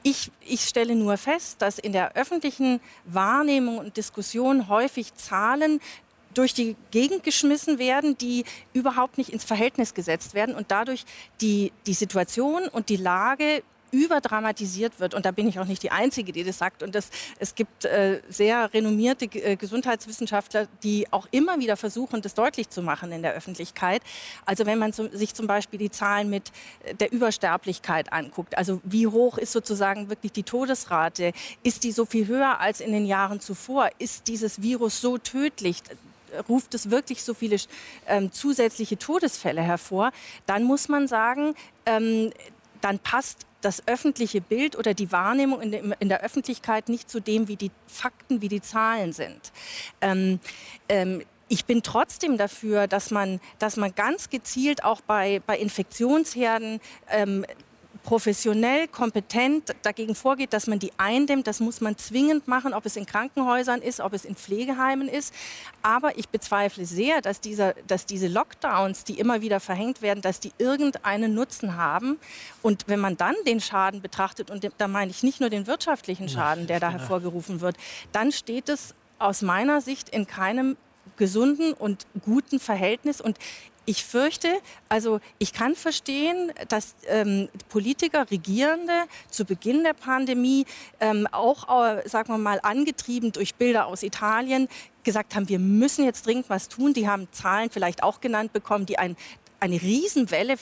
Ich, ich, stelle nur fest, dass in der öffentlichen Wahrnehmung und Diskussion häufig Zahlen durch die Gegend geschmissen werden, die überhaupt nicht ins Verhältnis gesetzt werden und dadurch die, die Situation und die Lage überdramatisiert wird. Und da bin ich auch nicht die Einzige, die das sagt. Und das, es gibt äh, sehr renommierte äh, Gesundheitswissenschaftler, die auch immer wieder versuchen, das deutlich zu machen in der Öffentlichkeit. Also wenn man so, sich zum Beispiel die Zahlen mit äh, der Übersterblichkeit anguckt, also wie hoch ist sozusagen wirklich die Todesrate, ist die so viel höher als in den Jahren zuvor, ist dieses Virus so tödlich, ruft es wirklich so viele ähm, zusätzliche Todesfälle hervor, dann muss man sagen, ähm, dann passt das öffentliche Bild oder die Wahrnehmung in, de, in, der Öffentlichkeit nicht zu dem, wie die Fakten, wie die Zahlen sind. Ähm, ähm, ich bin trotzdem dafür, dass man, dass man ganz gezielt auch bei, bei Infektionsherden ähm, professionell, kompetent dagegen vorgeht, dass man die eindämmt. Das muss man zwingend machen, ob es in Krankenhäusern ist, ob es in Pflegeheimen ist. Aber ich bezweifle sehr, dass, dieser, dass diese Lockdowns, die immer wieder verhängt werden, dass die irgendeinen Nutzen haben. Und wenn man dann den Schaden betrachtet, und da meine ich nicht nur den wirtschaftlichen Schaden, der da hervorgerufen wird, dann steht es aus meiner Sicht in keinem gesunden und guten Verhältnis. Und ich fürchte, also ich kann verstehen, dass ähm, Politiker, Regierende zu Beginn der Pandemie ähm, auch, äh, sagen wir mal, angetrieben durch Bilder aus Italien gesagt haben, wir müssen jetzt dringend was tun. Die haben Zahlen vielleicht auch genannt bekommen, die ein, eine Riesenwelle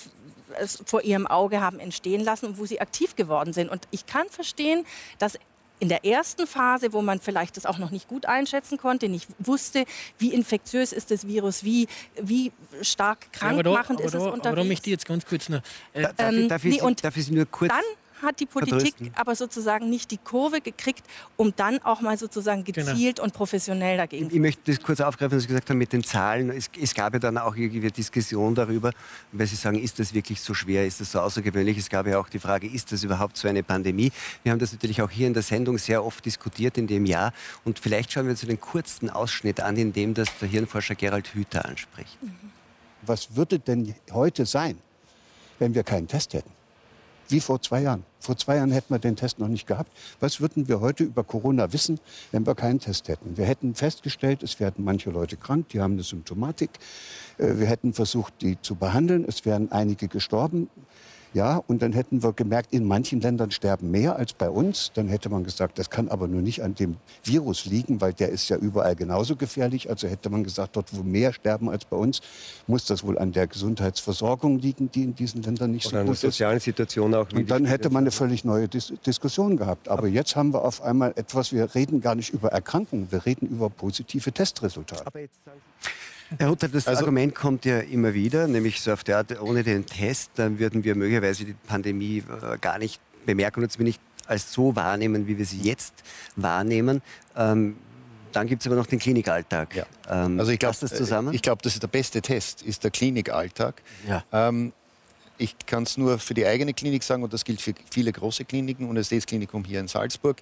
vor ihrem Auge haben entstehen lassen und wo sie aktiv geworden sind. Und ich kann verstehen, dass in der ersten Phase, wo man vielleicht das auch noch nicht gut einschätzen konnte, nicht wusste, wie infektiös ist das Virus, wie, wie stark krankmachend ja, ist da, es unterwegs. Aber da möchte ich jetzt ganz kurz noch... Äh, darf, ähm, darf, ich, nee, darf ich Sie nur kurz... Dann hat die Politik Verdrüsten. aber sozusagen nicht die Kurve gekriegt, um dann auch mal sozusagen genau. gezielt genau. und professionell dagegen Ich, ich möchte das kurz aufgreifen, was Sie gesagt haben mit den Zahlen. Es, es gab ja dann auch irgendwie Diskussion darüber, weil Sie sagen, ist das wirklich so schwer, ist das so außergewöhnlich? Es gab ja auch die Frage, ist das überhaupt so eine Pandemie? Wir haben das natürlich auch hier in der Sendung sehr oft diskutiert in dem Jahr. Und vielleicht schauen wir uns einen kurzen Ausschnitt an, in dem das der Hirnforscher Gerald Hüther anspricht. Was würde denn heute sein, wenn wir keinen Test hätten? Wie vor zwei Jahren. Vor zwei Jahren hätten wir den Test noch nicht gehabt. Was würden wir heute über Corona wissen, wenn wir keinen Test hätten? Wir hätten festgestellt, es werden manche Leute krank, die haben eine Symptomatik. Äh, wir hätten versucht, die zu behandeln. Es wären einige gestorben. Ja, und dann hätten wir gemerkt, in manchen Ländern sterben mehr als bei uns. Dann hätte man gesagt, das kann aber nur nicht an dem Virus liegen, weil der ist ja überall genauso gefährlich. Also hätte man gesagt, dort wo mehr sterben als bei uns, muss das wohl an der Gesundheitsversorgung liegen, die in diesen Ländern nicht Oder so gut ist. sozialen Situation auch. Und dann hätte man eine völlig neue Dis Diskussion gehabt. Aber jetzt haben wir auf einmal etwas, wir reden gar nicht über Erkrankungen, wir reden über positive Testresultate. Herr Hutter, das also, Argument kommt ja immer wieder, nämlich so auf der Art, ohne den Test, dann würden wir möglicherweise die Pandemie äh, gar nicht bemerken und zumindest nicht als so wahrnehmen, wie wir sie jetzt wahrnehmen. Ähm, dann gibt es aber noch den Klinikalltag. Ja. Ähm, also ich glaube, das zusammen? Ich glaube, das ist der beste Test, ist der Klinikalltag. Ja. Ähm, ich kann es nur für die eigene Klinik sagen und das gilt für viele große Kliniken, Universitätsklinikum hier in Salzburg.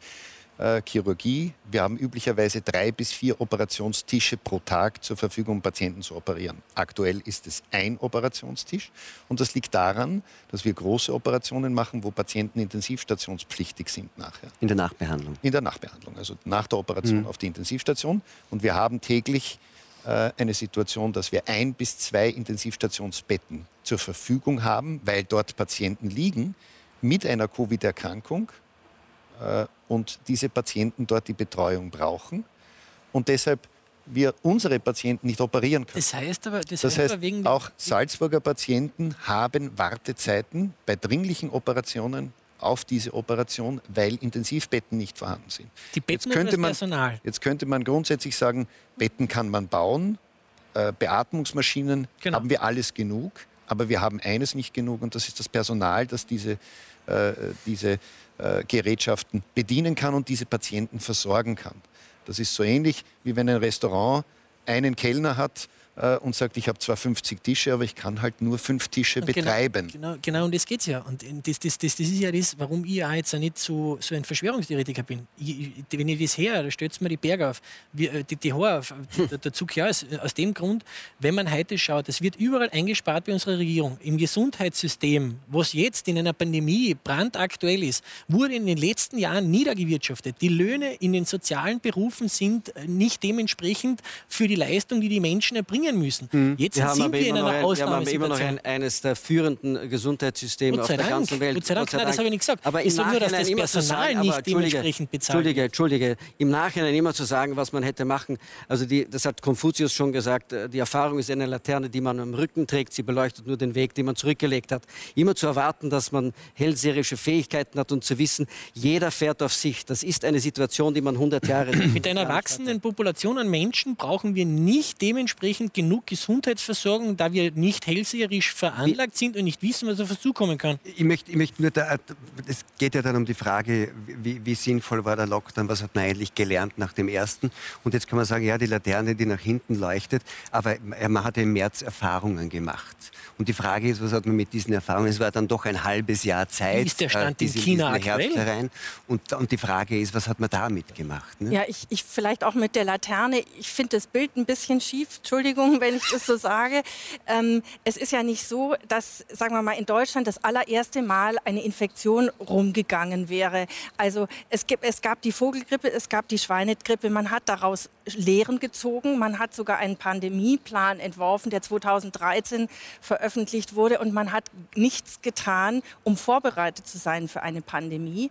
Äh, Chirurgie. Wir haben üblicherweise drei bis vier Operationstische pro Tag zur Verfügung, um Patienten zu operieren. Aktuell ist es ein Operationstisch und das liegt daran, dass wir große Operationen machen, wo Patienten intensivstationspflichtig sind nachher. In der Nachbehandlung? In der Nachbehandlung, also nach der Operation mhm. auf die Intensivstation. Und wir haben täglich äh, eine Situation, dass wir ein bis zwei Intensivstationsbetten zur Verfügung haben, weil dort Patienten liegen mit einer Covid-Erkrankung und diese Patienten dort die Betreuung brauchen und deshalb wir unsere Patienten nicht operieren können. Das heißt aber, das, das heißt, heißt aber auch Salzburger Patienten haben Wartezeiten bei dringlichen Operationen auf diese Operation, weil Intensivbetten nicht vorhanden sind. Die Betten jetzt könnte man, Personal. Jetzt könnte man grundsätzlich sagen, Betten kann man bauen, äh, Beatmungsmaschinen genau. haben wir alles genug, aber wir haben eines nicht genug und das ist das Personal, das diese, äh, diese äh, Gerätschaften bedienen kann und diese Patienten versorgen kann. Das ist so ähnlich, wie wenn ein Restaurant einen Kellner hat äh, und sagt, ich habe zwar 50 Tische, aber ich kann halt nur fünf Tische und genau, betreiben. Genau, genau, genau, und das geht es ja. Und das, das, das, das ist ja das, warum ich auch jetzt nicht so, so ein Verschwörungstheoretiker bin. Ich, wenn ich das her, da stellt mir die Berge auf, wie, äh, die, die Haare auf, der, der Zug ja, aus, aus dem Grund, wenn man heute schaut, es wird überall eingespart bei unserer Regierung. Im Gesundheitssystem, was jetzt in einer Pandemie brandaktuell ist, wurde in den letzten Jahren niedergewirtschaftet. Die Löhne in den sozialen Berufen sind äh, nicht dementsprechend für die Leistung, die die Menschen erbringen bringen müssen. Mhm. Jetzt wir sind wir in einer ein, Ausnahmesituation. Wir haben immer noch ein, eines der führenden Gesundheitssysteme auf der Dank. ganzen Welt. Gott sei Dank, Gott sei Dank. Nein, das habe ich nicht gesagt. Aber ich sage nur, dass das Personal sagen, nicht dementsprechend bezahlt Entschuldige, Entschuldige, im Nachhinein immer zu sagen, was man hätte machen. Also die, das hat Konfuzius schon gesagt, äh, die Erfahrung ist eine Laterne, die man am Rücken trägt. Sie beleuchtet nur den Weg, den man zurückgelegt hat. Immer zu erwarten, dass man hellseherische Fähigkeiten hat und zu wissen, jeder fährt auf sich. Das ist eine Situation, die man 100 Jahre... Mit einer wachsenden Population an Menschen brauchen wir nicht dementsprechend genug Gesundheit Gesundheitsversorgung, da wir nicht hellseherisch veranlagt sind und nicht wissen, was auf uns zukommen kann? Ich möchte, ich möchte nur, da, es geht ja dann um die Frage, wie, wie, sinnvoll war der Lockdown, was hat man eigentlich gelernt nach dem ersten? Und jetzt kann man sagen, ja, die Laterne, die nach hinten leuchtet, aber man hat im März Erfahrungen gemacht. Und die Frage ist, was hat man mit diesen Erfahrungen? Es war dann doch ein halbes Jahr Zeit. Wie ist der Stand äh, in China aktuell? Herein. Und, und die Frage ist, was hat man damit gemacht? Ne? Ja, ich, ich vielleicht auch mit der Laterne. Ich finde das Bild ein bisschen schief. Entschuldigung, wenn ich das so sage. Ähm, es ist ja nicht so, dass, sagen wir mal, in Deutschland das allererste Mal eine Infektion rumgegangen wäre. Also es, gibt, es gab die Vogelgrippe, es gab die Schweinegrippe. Man hat daraus Lehren gezogen. Man hat sogar einen Pandemieplan entworfen, der 2013 veröffentlicht wurde. Und man hat nichts getan, um vorbereitet zu sein für eine Pandemie.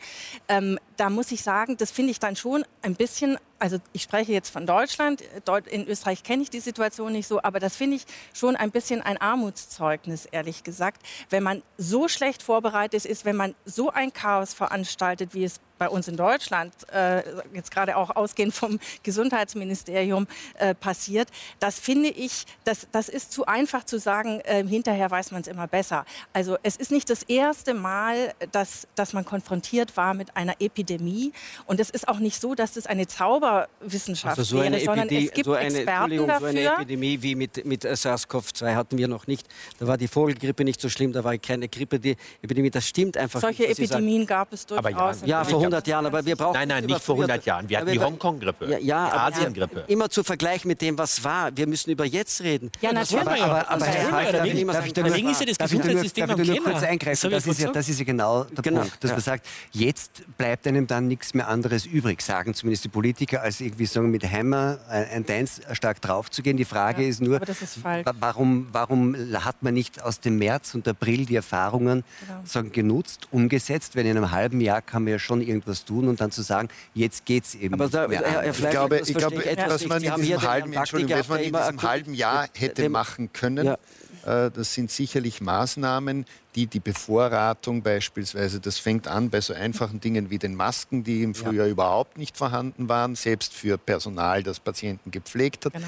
Ähm, da muss ich sagen, das finde ich dann schon ein bisschen also ich spreche jetzt von Deutschland, in Österreich kenne ich die Situation nicht so, aber das finde ich schon ein bisschen ein Armutszeugnis, ehrlich gesagt, wenn man so schlecht vorbereitet ist, wenn man so ein Chaos veranstaltet, wie es bei uns in Deutschland, äh, jetzt gerade auch ausgehend vom Gesundheitsministerium, äh, passiert, das finde ich, das, das ist zu einfach zu sagen, äh, hinterher weiß man es immer besser. Also es ist nicht das erste Mal, dass, dass man konfrontiert war mit einer Epidemie und es ist auch nicht so, dass es eine Zauber Zauberwissenschaft also so eine wäre, sondern es gibt so eine, Experten dafür. So eine Epidemie wie mit, mit SARS-CoV-2 hatten wir noch nicht. Da war die Vogelgrippe nicht so schlimm, da war keine Grippe, die Epidemie. Das stimmt einfach Solche nicht. Solche Epidemien gab es durchaus. Ja, ja, vor 100 Jahren, aber wir brauchen... Nein, nein, nicht vor 100 Jahren. Wir hatten die Hongkong-Grippe, ja, ja, die Asien-Grippe. Immer zu vergleichen mit dem, was war. Wir müssen über jetzt reden. Ja, natürlich. Aber, aber, aber Herr Falk, darf ich Deswegen ist ja das Gesundheitssystem am Keller. kurz eingreifen? Das ist, ja, das ist ja genau der genau. Punkt, dass man sagt, jetzt bleibt einem dann nichts mehr anderes übrig, sagen zumindest die Politiker, als irgendwie sagen, mit Hammer ein Dance stark draufzugehen. Die Frage ja, ist nur, ist warum, warum hat man nicht aus dem März und April die Erfahrungen genau. sagen, genutzt, umgesetzt? Wenn in einem halben Jahr kann man ja schon irgendwas tun und dann zu sagen, jetzt geht es eben. Aber da, Herr, Herr ich glaube, ich glaube etwas, was man in diesem halben, Entschuldigung, was man in diesem halben Jahr hätte machen können, ja. Äh, das sind sicherlich Maßnahmen, die die Bevorratung beispielsweise, das fängt an bei so einfachen Dingen wie den Masken, die im Frühjahr ja. überhaupt nicht vorhanden waren, selbst für Personal, das Patienten gepflegt hat. Genau.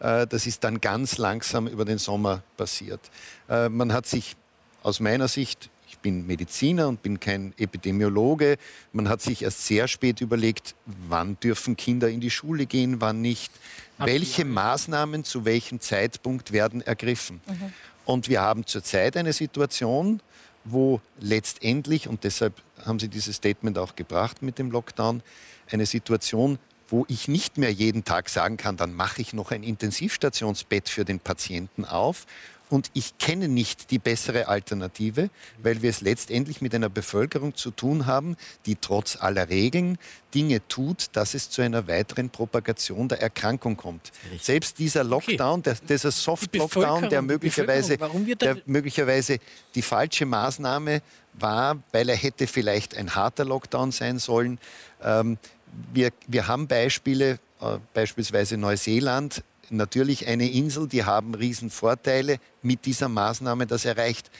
Äh, das ist dann ganz langsam über den Sommer passiert. Äh, man hat sich aus meiner Sicht ich bin Mediziner und bin kein Epidemiologe. Man hat sich erst sehr spät überlegt, wann dürfen Kinder in die Schule gehen, wann nicht. Welche Maßnahmen zu welchem Zeitpunkt werden ergriffen? Mhm. Und wir haben zurzeit eine Situation, wo letztendlich, und deshalb haben Sie dieses Statement auch gebracht mit dem Lockdown, eine Situation, wo ich nicht mehr jeden Tag sagen kann, dann mache ich noch ein Intensivstationsbett für den Patienten auf. Und ich kenne nicht die bessere Alternative, weil wir es letztendlich mit einer Bevölkerung zu tun haben, die trotz aller Regeln Dinge tut, dass es zu einer weiteren Propagation der Erkrankung kommt. Selbst dieser Lockdown, der, dieser Soft-Lockdown, der möglicherweise, der möglicherweise die falsche Maßnahme war, weil er hätte vielleicht ein harter Lockdown sein sollen. Ähm, wir, wir haben Beispiele, äh, beispielsweise Neuseeland, natürlich eine Insel, die haben Riesenvorteile mit dieser Maßnahme, das erreicht.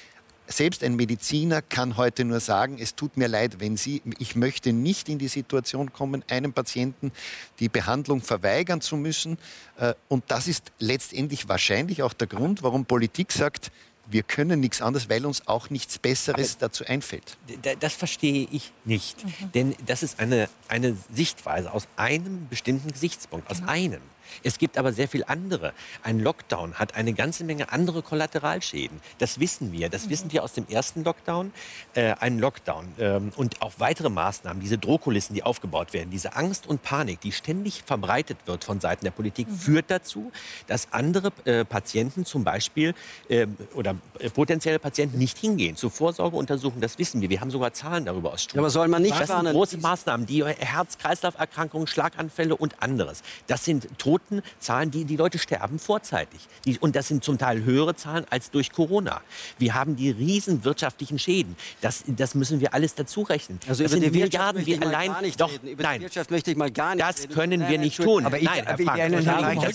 Selbst ein Mediziner kann heute nur sagen, es tut mir leid, wenn Sie, ich möchte nicht in die Situation kommen, einem Patienten die Behandlung verweigern zu müssen. Äh, und das ist letztendlich wahrscheinlich auch der Grund, warum Politik sagt, wir können nichts anderes, weil uns auch nichts Besseres Aber dazu einfällt. Das verstehe ich nicht. Mhm. Denn das ist eine, eine Sichtweise aus einem bestimmten Gesichtspunkt, aus genau. einem. Es gibt aber sehr viel andere. Ein Lockdown hat eine ganze Menge andere Kollateralschäden. Das wissen wir. Das mhm. wissen wir aus dem ersten Lockdown. Äh, ein Lockdown ähm, und auch weitere Maßnahmen, diese Drohkulissen, die aufgebaut werden, diese Angst und Panik, die ständig verbreitet wird von Seiten der Politik, mhm. führt dazu, dass andere äh, Patienten zum Beispiel äh, oder äh, potenzielle Patienten nicht hingehen zur Vorsorgeuntersuchung. Das wissen wir. Wir haben sogar Zahlen darüber aus Studien. Ja, aber soll man nicht das sind große Maßnahmen, die Herz-Kreislauf-Erkrankungen, Schlaganfälle und anderes. Das sind Tote Zahlen, die, die Leute sterben vorzeitig. Die, und das sind zum Teil höhere Zahlen als durch Corona. Wir haben die riesen wirtschaftlichen Schäden. Das, das müssen wir alles dazu rechnen. Also das über sind die Milliarden, wir allein nicht doch, reden. Über nein, die Wirtschaft möchte ich mal gar nicht Das reden. können wir nicht tun. Aber ich, nein, aber Frank, ich, darum, das,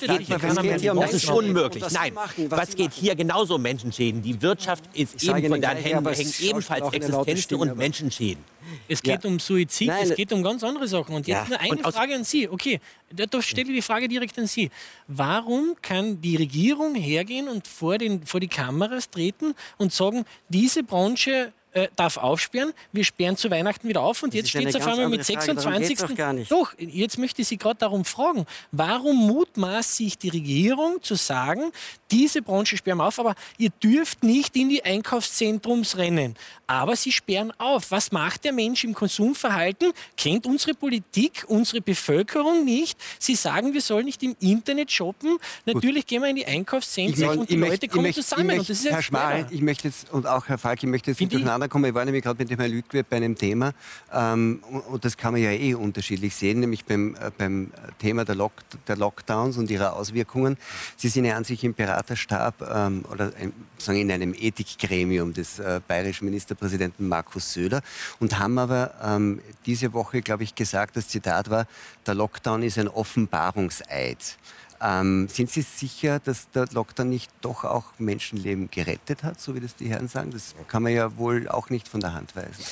geht, hier, das ist unmöglich. Nein, machen, was geht hier genauso um Menschenschäden? Die Wirtschaft ist eben von deinen Händen hängen ebenfalls Existenzen und Menschenschäden. Es geht ja. um Suizid, Nein. es geht um ganz andere Sachen. Und jetzt ja. nur eine und Frage an Sie. Okay, da, da stelle ich die Frage direkt an Sie. Warum kann die Regierung hergehen und vor, den, vor die Kameras treten und sagen, diese Branche äh, darf aufsperren. Wir sperren zu Weihnachten wieder auf und das jetzt steht es auf einmal mit 26. Doch, doch, jetzt möchte ich Sie gerade darum fragen, warum mutmaßt sich die Regierung zu sagen, diese Branche sperren wir auf, aber ihr dürft nicht in die Einkaufszentrums rennen. Aber sie sperren auf. Was macht der Mensch im Konsumverhalten? Kennt unsere Politik, unsere Bevölkerung nicht? Sie sagen, wir sollen nicht im Internet shoppen. Natürlich Gut. gehen wir in die Einkaufszentren und die Leute möchte, kommen möchte, zusammen. Möchte, und das ist Herr Schmal, ich möchte jetzt, und auch Herr Falk, ich möchte jetzt nicht durcheinander kommen. Ich war nämlich gerade mit dem Herrn Lüdgwe bei einem Thema, ähm, und das kann man ja eh unterschiedlich sehen, nämlich beim, äh, beim Thema der, Lock, der Lockdowns und ihrer Auswirkungen. Sie sind ja an sich im Beraterstab ähm, oder ein, sagen in einem Ethikgremium des äh, bayerischen Ministerpräsidenten Markus Söder und haben aber ähm, diese Woche, glaube ich, gesagt, das Zitat war, der Lockdown ist ein Offenbarungseid. Ähm, sind Sie sicher, dass der Lockdown nicht doch auch Menschenleben gerettet hat, so wie das die Herren sagen? Das kann man ja wohl auch nicht von der Hand weisen.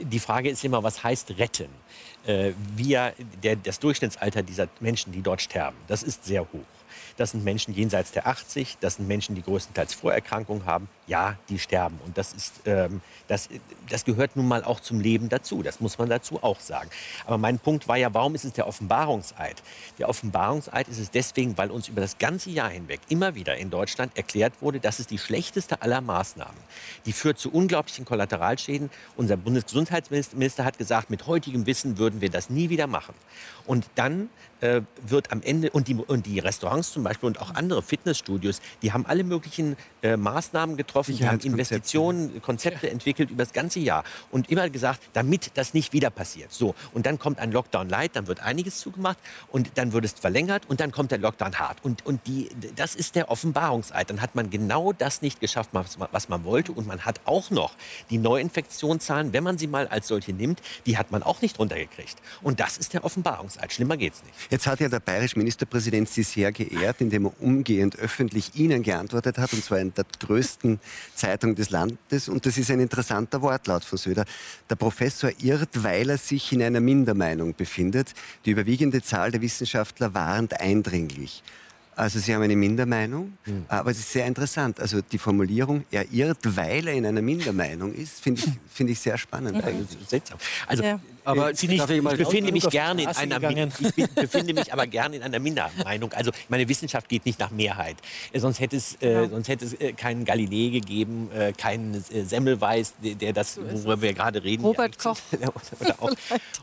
Die Frage ist immer, was heißt retten? Äh, wir, der, das Durchschnittsalter dieser Menschen, die dort sterben, das ist sehr hoch. Das sind Menschen jenseits der 80, das sind Menschen, die größtenteils Vorerkrankungen haben. Ja, die sterben. Und das, ist, ähm, das, das gehört nun mal auch zum Leben dazu. Das muss man dazu auch sagen. Aber mein Punkt war ja, warum ist es der Offenbarungseid? Der Offenbarungseid ist es deswegen, weil uns über das ganze Jahr hinweg immer wieder in Deutschland erklärt wurde, das ist die schlechteste aller Maßnahmen. Die führt zu unglaublichen Kollateralschäden. Unser Bundesgesundheitsminister hat gesagt, mit heutigem Wissen würden wir das nie wieder machen. Und dann äh, wird am Ende, und die, und die Restaurants zum Beispiel und auch andere Fitnessstudios, die haben alle möglichen äh, Maßnahmen getroffen, die haben Investitionen, Konzepte ja. entwickelt über das ganze Jahr und immer gesagt, damit das nicht wieder passiert. So, und dann kommt ein Lockdown light, dann wird einiges zugemacht und dann wird es verlängert und dann kommt der Lockdown hart. Und, und die, das ist der Offenbarungseid. Dann hat man genau das nicht geschafft, was man, was man wollte und man hat auch noch die Neuinfektionszahlen, wenn man sie mal als solche nimmt, die hat man auch nicht runtergekriegt. Und das ist der Offenbarungseid. Schlimmer geht's nicht. Jetzt hat ja der bayerische Ministerpräsident Sie sehr geehrt, indem er umgehend öffentlich Ihnen geantwortet hat, und zwar in der größten Zeitung des Landes. Und das ist ein interessanter Wortlaut von Söder. Der Professor irrt, weil er sich in einer Mindermeinung befindet. Die überwiegende Zahl der Wissenschaftler warnt eindringlich. Also Sie haben eine Mindermeinung, mhm. aber es ist sehr interessant. Also die Formulierung, er irrt, weil er in einer Mindermeinung ist, finde ich, find ich sehr spannend. Ja. Also ja. Aber Sie nicht, ich mal- ich befinde mich gerne in einer ich be- befinde mich aber gerne in einer Mindermeinung. Also meine Wissenschaft geht nicht nach Mehrheit. Äh, Sonst hätte es, äh, sonst hätte es äh, keinen Galilei gegeben, äh, keinen äh, Semmelweis, der, der das, worüber wir gerade reden. Robert ja, oder, auch,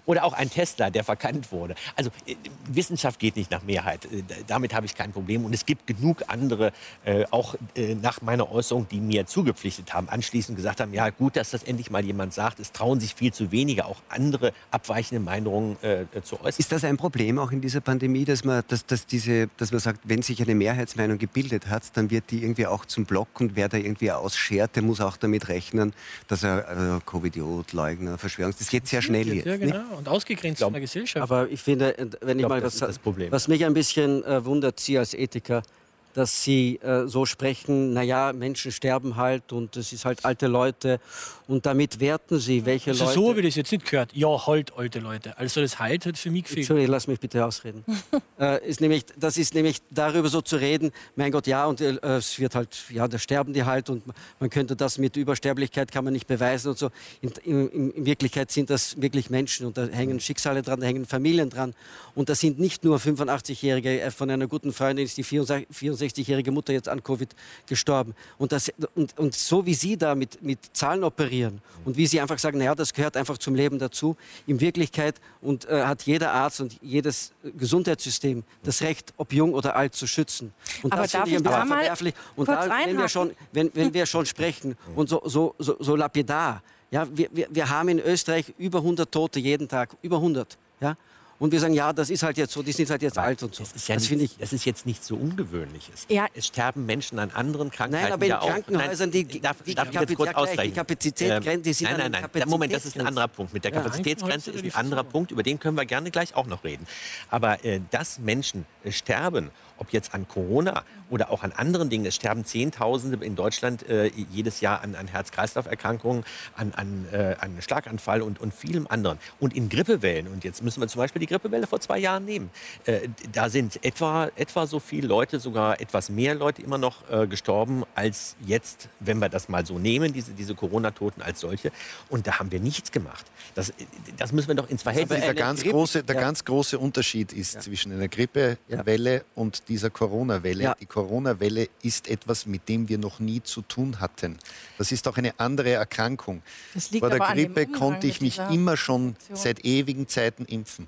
oder auch ein Tesla, der verkannt wurde. Also äh, Wissenschaft geht nicht nach Mehrheit. Äh, damit habe ich kein Problem. Und es gibt genug andere, äh, auch äh, nach meiner Äußerung, die mir zugepflichtet haben, anschließend gesagt haben, ja gut, dass das endlich mal jemand sagt. Es trauen sich viel zu wenige, auch andere abweichende Meinungen äh, äh, zu äußern. Ist das ein Problem auch in dieser Pandemie, dass man, dass, dass, diese, dass man sagt, wenn sich eine Mehrheitsmeinung gebildet hat, dann wird die irgendwie auch zum Block und wer da irgendwie ausschert, der muss auch damit rechnen, dass er äh, Covid-Idiot, Leugner, Verschwörungs... Das geht sehr schnell jetzt. Ja, nicht? genau. Und ausgegrenzt von der Gesellschaft. Aber ich finde, äh, wenn ich, glaub, mal das was, das Problem. was mich ein bisschen äh, wundert, Sie als Ethiker, dass Sie äh, so sprechen, naja, Menschen sterben halt und es ist halt alte Leute und damit werten Sie, welche also Leute... so habe ich das jetzt nicht gehört. Ja, halt, alte Leute. Also das Halt hat für mich gefehlt. Entschuldigung, lass mich bitte ausreden. äh, ist nämlich, das ist nämlich darüber so zu reden, mein Gott, ja, und äh, es wird halt, ja, da sterben die halt und man könnte das mit Übersterblichkeit kann man nicht beweisen und so. In, in, in Wirklichkeit sind das wirklich Menschen und da hängen Schicksale dran, da hängen Familien dran. Und das sind nicht nur 85-Jährige, äh, von einer guten Freundin ist die 64-jährige Mutter jetzt an Covid gestorben. Und, das, und, und so wie Sie da mit, mit Zahlen operieren und wie Sie einfach sagen, naja, das gehört einfach zum Leben dazu, in Wirklichkeit und äh, hat jeder Arzt und jedes Gesundheitssystem das Recht, ob jung oder alt zu schützen. Und Aber das darf ich ich da mal verwerflich. Und da, wenn wir schon, wenn, wenn wir schon sprechen und so, so, so, so lapidar, ja, wir, wir, wir haben in Österreich über 100 Tote jeden Tag, über 100. Ja? Und wir sagen, ja, das ist halt jetzt so, die sind halt jetzt alt und so. Das ist, ja das nicht, finde ich das ist jetzt nicht so Ungewöhnliches. Ja. Es sterben Menschen an anderen Krankheiten. Nein, aber in ja. Krankenhäusern, die- Nein, darf, die darf ich jetzt kurz Kapazität- ja, die ausrechnen? Kapazitätsgrenzen, die sind nein, an nein, nein. Moment, das ist ein Kapazitätsgrenze. anderer Punkt. Mit der Ja. Kapazitätsgrenze ist ein die anderer? Punkt, über den können wir gerne gleich auch noch reden. Aber äh, dass Menschen äh, sterben, ob jetzt an Corona oder auch an anderen Dingen, es sterben Zehntausende in Deutschland äh, jedes Jahr an, an Herz-Kreislauf-Erkrankungen, an, an, äh, an Schlaganfall und, und vielem anderen. Und in Grippewellen, und jetzt müssen wir zum Beispiel die Grippewelle vor zwei Jahren nehmen, äh, da sind etwa, etwa so viele Leute, sogar etwas mehr Leute immer noch äh, gestorben als jetzt, wenn wir das mal so nehmen, diese, diese Corona-Toten als solche. Und da haben wir nichts gemacht. Das, das müssen wir doch ins Verhältnis Der, eine ganz Grippe- große, der ja. ganz große Unterschied ist zwischen einer Grippewelle und dieser Corona-Welle. Ja. Die Corona-Welle ist etwas, mit dem wir noch nie zu tun hatten. Das ist auch eine andere Erkrankung. Das Vor der Grippe konnte ich mich immer schon seit ewigen Zeiten impfen.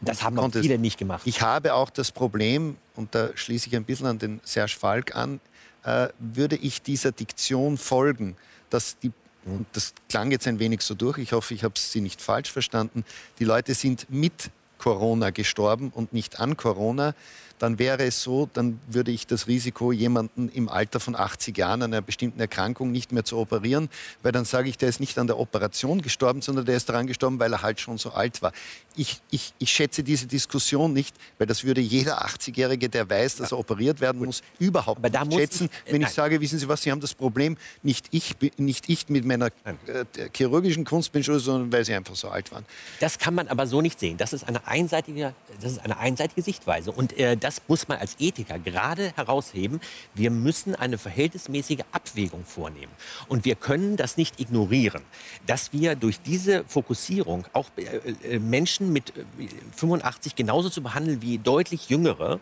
Das Und haben auch viele nicht gemacht. Ich habe auch das Problem, und da schließe ich ein bisschen an den Serge Falk an, äh, würde ich dieser Diktion folgen, dass die, und das klang jetzt ein wenig so durch, ich hoffe, ich habe Sie nicht falsch verstanden, die Leute sind mit Corona gestorben und nicht an Corona, dann wäre es so, dann würde ich das Risiko, jemanden im Alter von 80 Jahren an einer bestimmten Erkrankung nicht mehr zu operieren, weil dann sage ich, der ist nicht an der Operation gestorben, sondern der ist daran gestorben, weil er halt schon so alt war. Ich, ich, ich schätze diese Diskussion nicht, weil das würde jeder 80-Jährige, der weiß, dass er operiert werden muss, überhaupt Aber nicht schätzen. äh, wenn ich sage, wissen Sie was, Sie haben das Problem, nicht ich, nicht ich mit meiner äh, chirurgischen Kunst bin schuld, sondern weil Sie einfach so alt waren. Das kann man aber so nicht sehen. Das ist eine einseitige, das ist eine einseitige Sichtweise. Und äh, das muss man als Ethiker gerade herausheben. Wir müssen eine verhältnismäßige Abwägung vornehmen. Und wir können das nicht ignorieren, dass wir durch diese Fokussierung auch äh, äh, Menschen mit äh, 85 genauso zu behandeln wie deutlich jüngere, äh,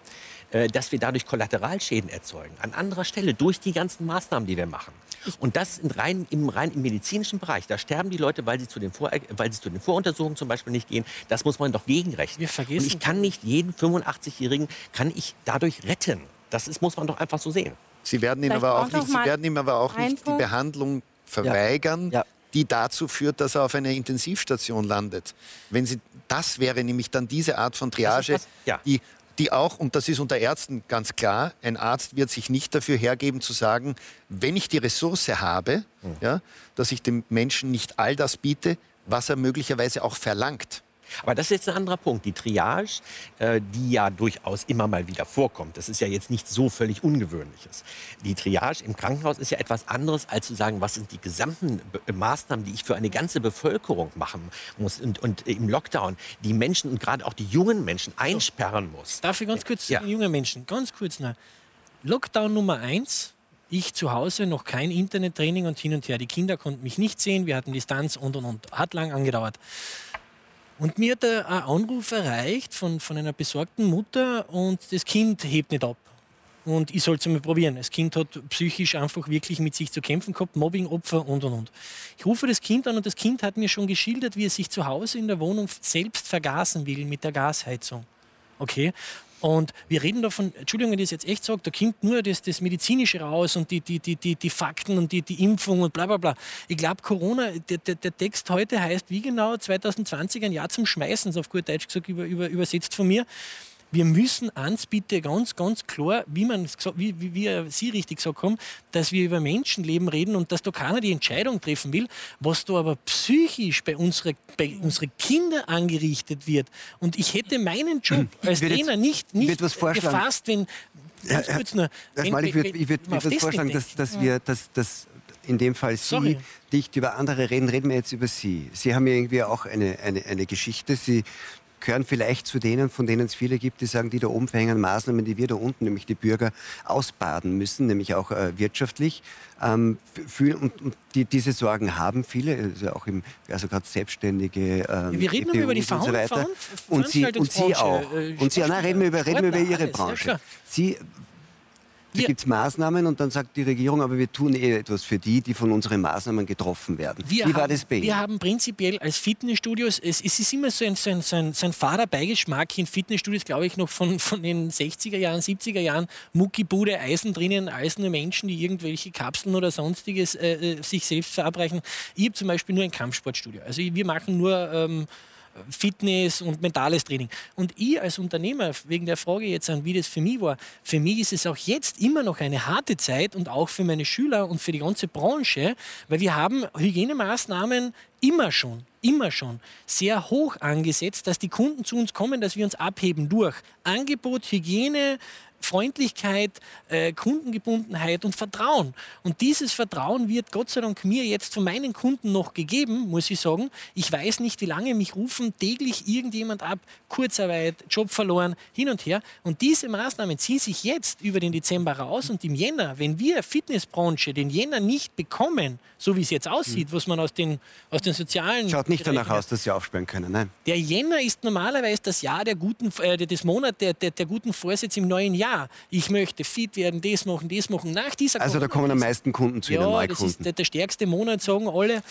dass wir dadurch Kollateralschäden erzeugen. An anderer Stelle durch die ganzen Maßnahmen, die wir machen. Und das in rein, im rein im medizinischen Bereich. Da sterben die Leute, weil sie, zu den Vor weil sie zu den Voruntersuchungen zum Beispiel nicht gehen. Das muss man doch gegenrechnen. Wir vergessen- Und ich kann nicht jeden 85-Jährigen kann ich dadurch retten. Das ist, muss man doch einfach so sehen. Sie werden ihm aber auch nicht, Sie werden ihm aber auch nicht die. Behandlung verweigern, Ja. die dazu führt, dass er auf einer Intensivstation landet. Wenn Sie, das wäre nämlich dann diese Art von Triage, Das was- ja. die, die auch, und das ist unter Ärzten ganz klar, ein Arzt wird sich nicht dafür hergeben zu sagen, wenn ich die Ressource habe, Hm. ja, dass ich dem Menschen nicht all das biete, was er möglicherweise auch verlangt. Aber das ist jetzt ein anderer Punkt. Die Triage, äh, die ja durchaus immer mal wieder vorkommt, das ist ja jetzt nicht so völlig Ungewöhnliches. Die Triage im Krankenhaus ist ja etwas anderes, als zu sagen, was sind die gesamten Be Maßnahmen, die ich für eine ganze Bevölkerung machen muss und, und im Lockdown die Menschen und gerade auch die jungen Menschen einsperren muss. Darf ich ganz kurz Ja. zu den jungen Menschen, ganz kurz noch. Lockdown Nummer eins, ich zu Hause, noch kein Internettraining und hin und her. Die Kinder konnten mich nicht sehen, wir hatten Distanz und und und. Hat lang angedauert. Und mir hat ein Anruf erreicht von, von einer besorgten Mutter und das Kind hebt nicht ab. Und ich soll es einmal probieren. Das Kind hat psychisch einfach wirklich mit sich zu kämpfen gehabt, Mobbingopfer und und und. Ich rufe das Kind an und das Kind hat mir schon geschildert, wie es sich zu Hause in der Wohnung selbst vergasen will mit der Gasheizung. Okay. Und wir reden davon, Entschuldigung, wenn ich das jetzt echt sage, da kommt nur das, das Medizinische raus und die, die, die, die, die Fakten und die, die Impfung und bla bla bla. Ich glaube, Corona, der, der, der, Text heute heißt wie genau 2020 ein Jahr zum Schmeißen, auf gut Deutsch gesagt, über, über, übersetzt von mir wir müssen eins bitte ganz, ganz klar, wie, man, wie, wie, wie Sie richtig gesagt haben, dass wir über Menschenleben reden und dass da keiner die Entscheidung treffen will, was da aber psychisch bei, unsere, bei unseren Kindern angerichtet wird. Und ich hätte meinen Job als Trainer nicht, nicht gefasst, wenn... Ja, nur, wenn, Mal, ich würde würd, würd vorschlagen, dass, dass wir dass, dass in dem Fall Sie Sorry. nicht über andere reden, reden wir jetzt über Sie. Sie haben ja irgendwie auch eine, eine, eine Geschichte. Sie gehören vielleicht zu denen, von denen es viele gibt, die sagen, die da oben verhängen Maßnahmen, die wir da unten, nämlich die Bürger, ausbaden müssen, nämlich auch äh, wirtschaftlich. Ähm, für, und, und die, diese Sorgen haben viele, also auch im, also gerade Selbstständige. Ähm, wir reden über die Ver und so weiter. und Sie, und Sie auch. Äh, und Sie, ja, nein, reden wir über, reden wir über Ihre Branche. Sie da gibt es Maßnahmen und dann sagt die Regierung, aber wir tun eh etwas für die, die von unseren Maßnahmen getroffen werden. Wir Wie haben, war das bei Ihnen? Wir haben prinzipiell als Fitnessstudios, es, es ist immer so ein, so ein, so ein, so ein fader Beigeschmack in Fitnessstudios, glaube ich, noch von, von den 60er Jahren, 70er Jahren, Muckibude, Eisen drinnen, eiserne Menschen, die irgendwelche Kapseln oder sonstiges äh, äh sich selbst verabreichen. Ich habe zum Beispiel nur ein Kampfsportstudio. Also wir machen nur... Ähm, Fitness und mentales Training. Und ich als Unternehmer, wegen der Frage jetzt an, wie das für mich war, für mich ist es auch jetzt immer noch eine harte Zeit und auch für meine Schüler und für die ganze Branche, weil wir haben Hygienemaßnahmen immer schon, immer schon sehr hoch angesetzt, dass die Kunden zu uns kommen, dass wir uns abheben durch Angebot, Hygiene, Freundlichkeit, äh, Kundengebundenheit und Vertrauen. Und dieses Vertrauen wird Gott sei Dank mir jetzt von meinen Kunden noch gegeben, muss ich sagen. Ich weiß nicht, wie lange mich rufen täglich irgendjemand ab, Kurzarbeit, Job verloren, hin und her. Und diese Maßnahmen ziehen sich jetzt über den Dezember raus und im Jänner, wenn wir Fitnessbranche den Jänner nicht bekommen, so wie es jetzt aussieht, mhm. was man aus den, aus den sozialen... Schaut nicht danach aus, dass sie aufsperren können, nein. Der Jänner ist normalerweise das Jahr der guten, äh, des Monat der, der, der guten Vorsätze im neuen Jahr ich möchte fit werden, das machen, das machen. Nach dieser also da kommen am meisten Kunden zu ja, Ihnen, Neukunden. das ist der, der stärkste Monat, sagen alle.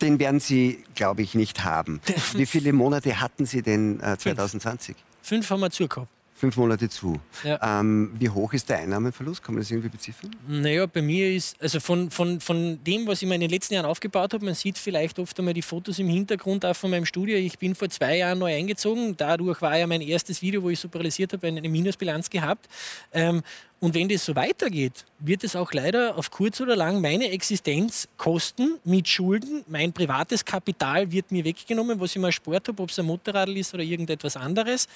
Den werden Sie, glaube ich, nicht haben. Wie viele Monate hatten Sie denn äh, 2020? Fünf. Fünf haben wir zugehabt fünf Monate zu. Ja. Ähm, wie hoch ist der Einnahmenverlust? Kann man das irgendwie beziffern? Naja, bei mir ist, also von, von, von dem, was ich mir in den letzten Jahren aufgebaut habe, man sieht vielleicht oft einmal die Fotos im Hintergrund auch von meinem Studio. Ich bin vor zwei Jahren neu eingezogen. Dadurch war ja mein erstes Video, wo ich so paralysiert habe, eine Minusbilanz gehabt. Ähm, und wenn das so weitergeht, wird es auch leider auf kurz oder lang meine Existenz kosten mit Schulden. Mein privates Kapital wird mir weggenommen, was ich mal Sport habe, ob es ein Motorrad ist oder irgendetwas anderes.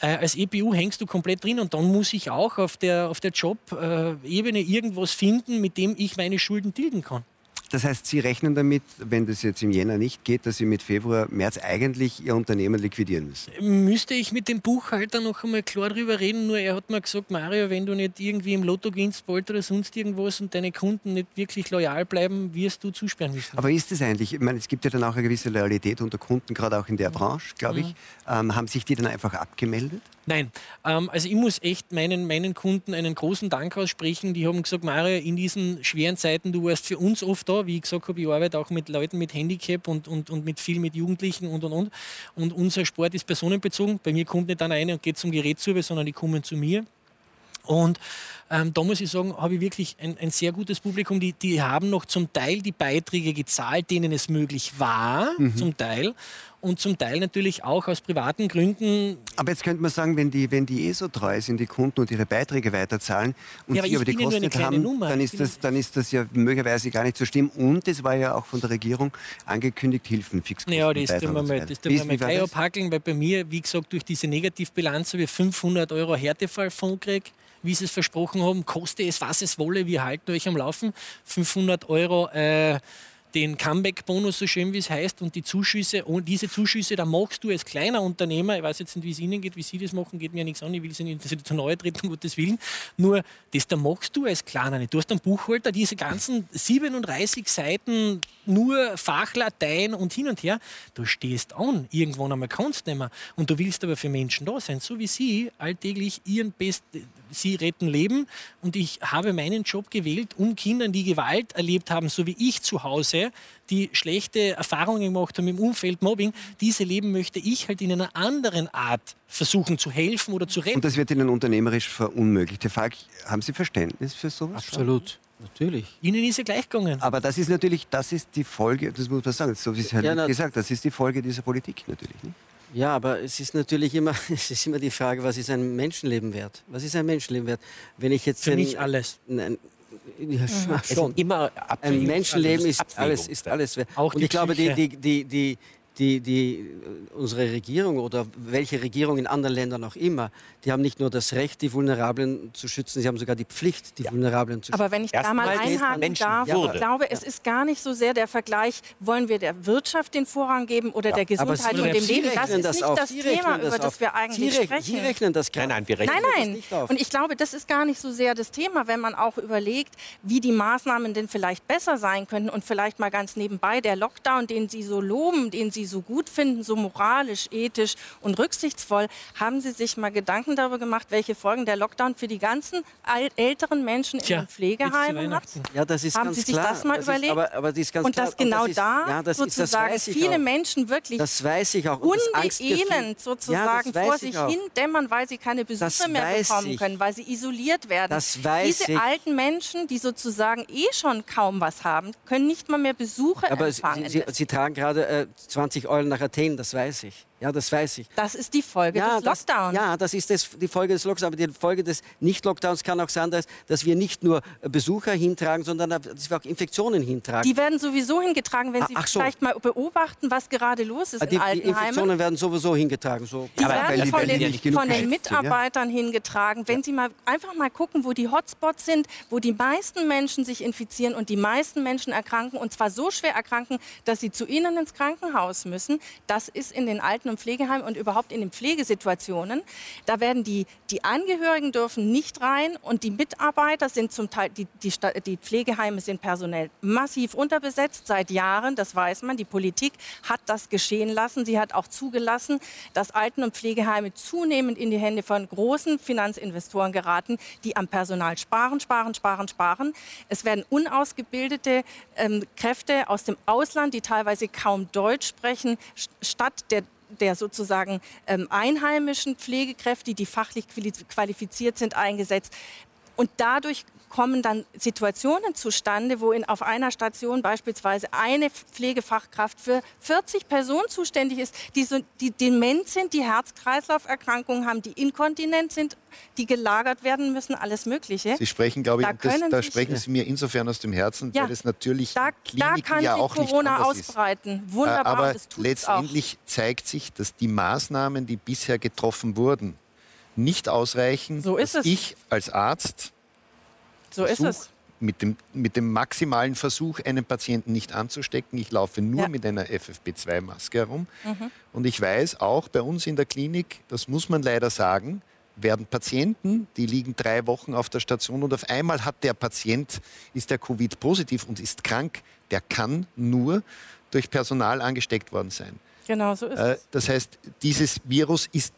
Äh, als EPU hängst du komplett drin und dann muss ich auch auf der, auf der Job-Ebene äh, irgendwas finden, mit dem ich meine Schulden tilgen kann. Das heißt, Sie rechnen damit, wenn das jetzt im Jänner nicht geht, dass Sie mit Februar, März eigentlich Ihr Unternehmen liquidieren müssen? Müsste ich mit dem Buchhalter noch einmal klar darüber reden, nur er hat mir gesagt, Mario, wenn du nicht irgendwie im Lotto gewinnst bald oder sonst irgendwas und deine Kunden nicht wirklich loyal bleiben, wirst du zusperren müssen. Aber ist das eigentlich, ich meine, es gibt ja dann auch eine gewisse Loyalität unter Kunden, gerade auch in der Branche, glaube ich. Mhm. Ähm, haben sich die dann einfach abgemeldet? Nein, ähm, also ich muss echt meinen, meinen Kunden einen großen Dank aussprechen. Die haben gesagt, Mario, in diesen schweren Zeiten, du warst für uns oft da. Wie ich gesagt habe, ich arbeite auch mit Leuten mit Handicap und, und, und mit viel mit Jugendlichen und und und. Und unser Sport ist personenbezogen. Bei mir kommt nicht einer und geht zum Gerät zu, sondern die kommen zu mir. Und ähm, da muss ich sagen, habe ich wirklich ein, ein, sehr gutes Publikum. Die, die haben noch zum Teil die Beiträge gezahlt, denen es möglich war, mhm. zum Teil. Und zum Teil natürlich auch aus privaten Gründen. Aber jetzt könnte man sagen, wenn die, wenn die eh so treu sind, die Kunden und ihre Beiträge weiterzahlen und ja, sie aber die Kosten nicht haben, Nummer. dann ist, das, dann ist das ja möglicherweise gar nicht so schlimm. Und es war ja auch von der Regierung angekündigt, Hilfen, Fixkosten. Ja, das tun wir mal, das tun wir mal gleich abhackeln, weil bei mir, wie gesagt, durch diese Negativbilanz habe ich 500 Euro Härtefallfonds gekriegt wie sie es versprochen haben, koste es, was es wolle, wir halten euch am Laufen. 500 Euro äh, den Comeback-Bonus, so schön wie es heißt, und die Zuschüsse, und diese Zuschüsse, da machst du als kleiner Unternehmer, ich weiß jetzt nicht, wie es Ihnen geht, wie Sie das machen, geht mir nichts an, ich will Sie nicht zu nahe treten, um Gottes Willen, nur das da machst du als kleiner nicht. Du hast einen Buchhalter, diese ganzen 37 Seiten nur Fachlatein und hin und her. Du stehst an, irgendwann einmal kannst du nicht mehr. Und du willst aber für Menschen da sein, so wie sie alltäglich ihren Best, sie retten Leben. Und ich habe meinen Job gewählt, um Kindern, die Gewalt erlebt haben, so wie ich zu Hause, die schlechte Erfahrungen gemacht haben im Umfeld Mobbing, diese Leben möchte ich halt in einer anderen Art versuchen zu helfen oder zu retten. Und das wird Ihnen unternehmerisch verunmöglicht. Herr Falk, haben Sie Verständnis für sowas? Absolut. Natürlich. Ihnen ist ja gleich gegangen. Aber das ist natürlich, das ist die Folge, das muss man sagen, so wie es Herr Ja, na- gesagt das ist die Folge dieser Politik natürlich. Nicht? Ja, aber es ist natürlich immer, es ist immer die Frage, was ist ein Menschenleben wert? Was ist ein Menschenleben wert? Wenn ich jetzt Für ein- mich alles. Nein, ja, Es schon. sind immer Ein Abwägungen, Menschenleben also ist Abwägung. alles, ist alles wert. Auch Und die ich glaube, die, die, die, die, die, äh, unsere Regierung oder welche Regierung in anderen Ländern auch immer, die haben nicht nur das Recht, die Vulnerablen zu schützen, sie haben sogar die Pflicht, die Vulnerablen zu schützen. Aber wenn ich da Erstmal mal einhaken darf, ich glaube, es ist gar nicht so sehr der Vergleich, wollen wir der Wirtschaft den Vorrang geben oder der Gesundheit und dem Sie Leben. Das ist das nicht auf. das Sie Thema, rechnen das über das auf. wir eigentlich Sie, rech- sprechen. Sie rechnen das Nein, gerade. nein, wir rechnen Nein, das nein. nicht auf. Und ich glaube, das ist gar nicht so sehr das Thema, wenn man auch überlegt, wie die Maßnahmen denn vielleicht besser sein könnten und vielleicht mal ganz nebenbei der Lockdown, den Sie so loben, den Sie so gut finden, so moralisch, ethisch und rücksichtsvoll, haben Sie sich mal Gedanken darüber gemacht, welche Folgen der Lockdown für die ganzen älteren Menschen in Tja, den Pflegeheimen hat? Ja, das ist Haben ganz Sie sich klar. das mal ist, überlegt? aber, aber das ist ganz Und klar. dass genau das ist, da ja, das ist, das sozusagen weiß ich viele auch. Menschen wirklich Das weiß ich auch. Und das unbeelend sozusagen ja, das weiß vor ich sich hin dämmern, weil sie keine Besucher Das mehr bekommen ich. können, weil sie isoliert werden. Das weiß Diese ich. alten Menschen, die sozusagen eh schon kaum was haben, können nicht mal mehr Besucher Aber Sie, empfangen. Sie, Sie tragen gerade äh, 20 Eulen nach Athen, das weiß ich. Ja, das weiß ich. das ist die Folge Ja des das, Lockdowns. ja, das ist das, die Folge des Lockdowns. Aber die Folge des Nicht-Lockdowns kann auch sein, dass, dass wir nicht nur Besucher hintragen, sondern dass wir auch Infektionen hintragen. Die werden sowieso hingetragen, wenn Ah, Sie ach so. vielleicht mal beobachten, was gerade los ist Ah, die, in die Altenheimen. Infektionen werden sowieso hingetragen. So. Die Aber werden die- von die den, genug von den ja? Mitarbeitern hingetragen. Wenn Sie mal einfach mal gucken, wo die Hotspots sind, wo die meisten Menschen sich infizieren und die meisten Menschen erkranken und zwar so schwer erkranken, dass sie zu ihnen ins Krankenhaus müssen. Das ist in den Alten- und Pflegeheimen und überhaupt in den Pflegesituationen. Da werden die, die Angehörigen dürfen nicht rein und die Mitarbeiter sind zum Teil, die, die, die Pflegeheime sind personell massiv unterbesetzt seit Jahren. Das weiß man. Die Politik hat das geschehen lassen. Sie hat auch zugelassen, dass Alten- und Pflegeheime zunehmend in die Hände von großen Finanzinvestoren geraten, die am Personal sparen, sparen, sparen, sparen. Es werden unausgebildete ähm, Kräfte aus dem Ausland, die teilweise kaum Deutsch sprechen, st- statt der der sozusagen ähm, einheimischen Pflegekräfte, die fachlich quali- qualifiziert sind, eingesetzt. Und dadurch kommen dann Situationen zustande, wo in, auf einer Station beispielsweise eine Pflegefachkraft für 40 Personen zuständig ist, die, so, die dement sind, die Herz-Kreislauf-Erkrankungen haben, die inkontinent sind, die gelagert werden müssen, alles Mögliche. Sie sprechen, glaube ich, Da das, da sich- sprechen Sie mir insofern aus dem Herzen, Ja, weil es natürlich Da, in da Kliniken kann ja auch nicht Corona anders ist. ausbreiten. Wunderbar, Aber tut's auch. letztendlich zeigt sich, dass die Maßnahmen, die bisher getroffen wurden, nicht ausreichen. So ist dass es. Ich als Arzt So ist versuch, es. Mit dem, mit dem maximalen Versuch, einen Patienten nicht anzustecken. Ich laufe nur Ja. mit einer FFP2-Maske herum. Mhm. Und ich weiß auch bei uns in der Klinik, das muss man leider sagen, werden Patienten, die liegen drei Wochen auf der Station und auf einmal hat der Patient, ist der Covid-positiv und ist krank, der kann nur durch Personal angesteckt worden sein. Genau, so ist Äh, es. das heißt, dieses Virus ist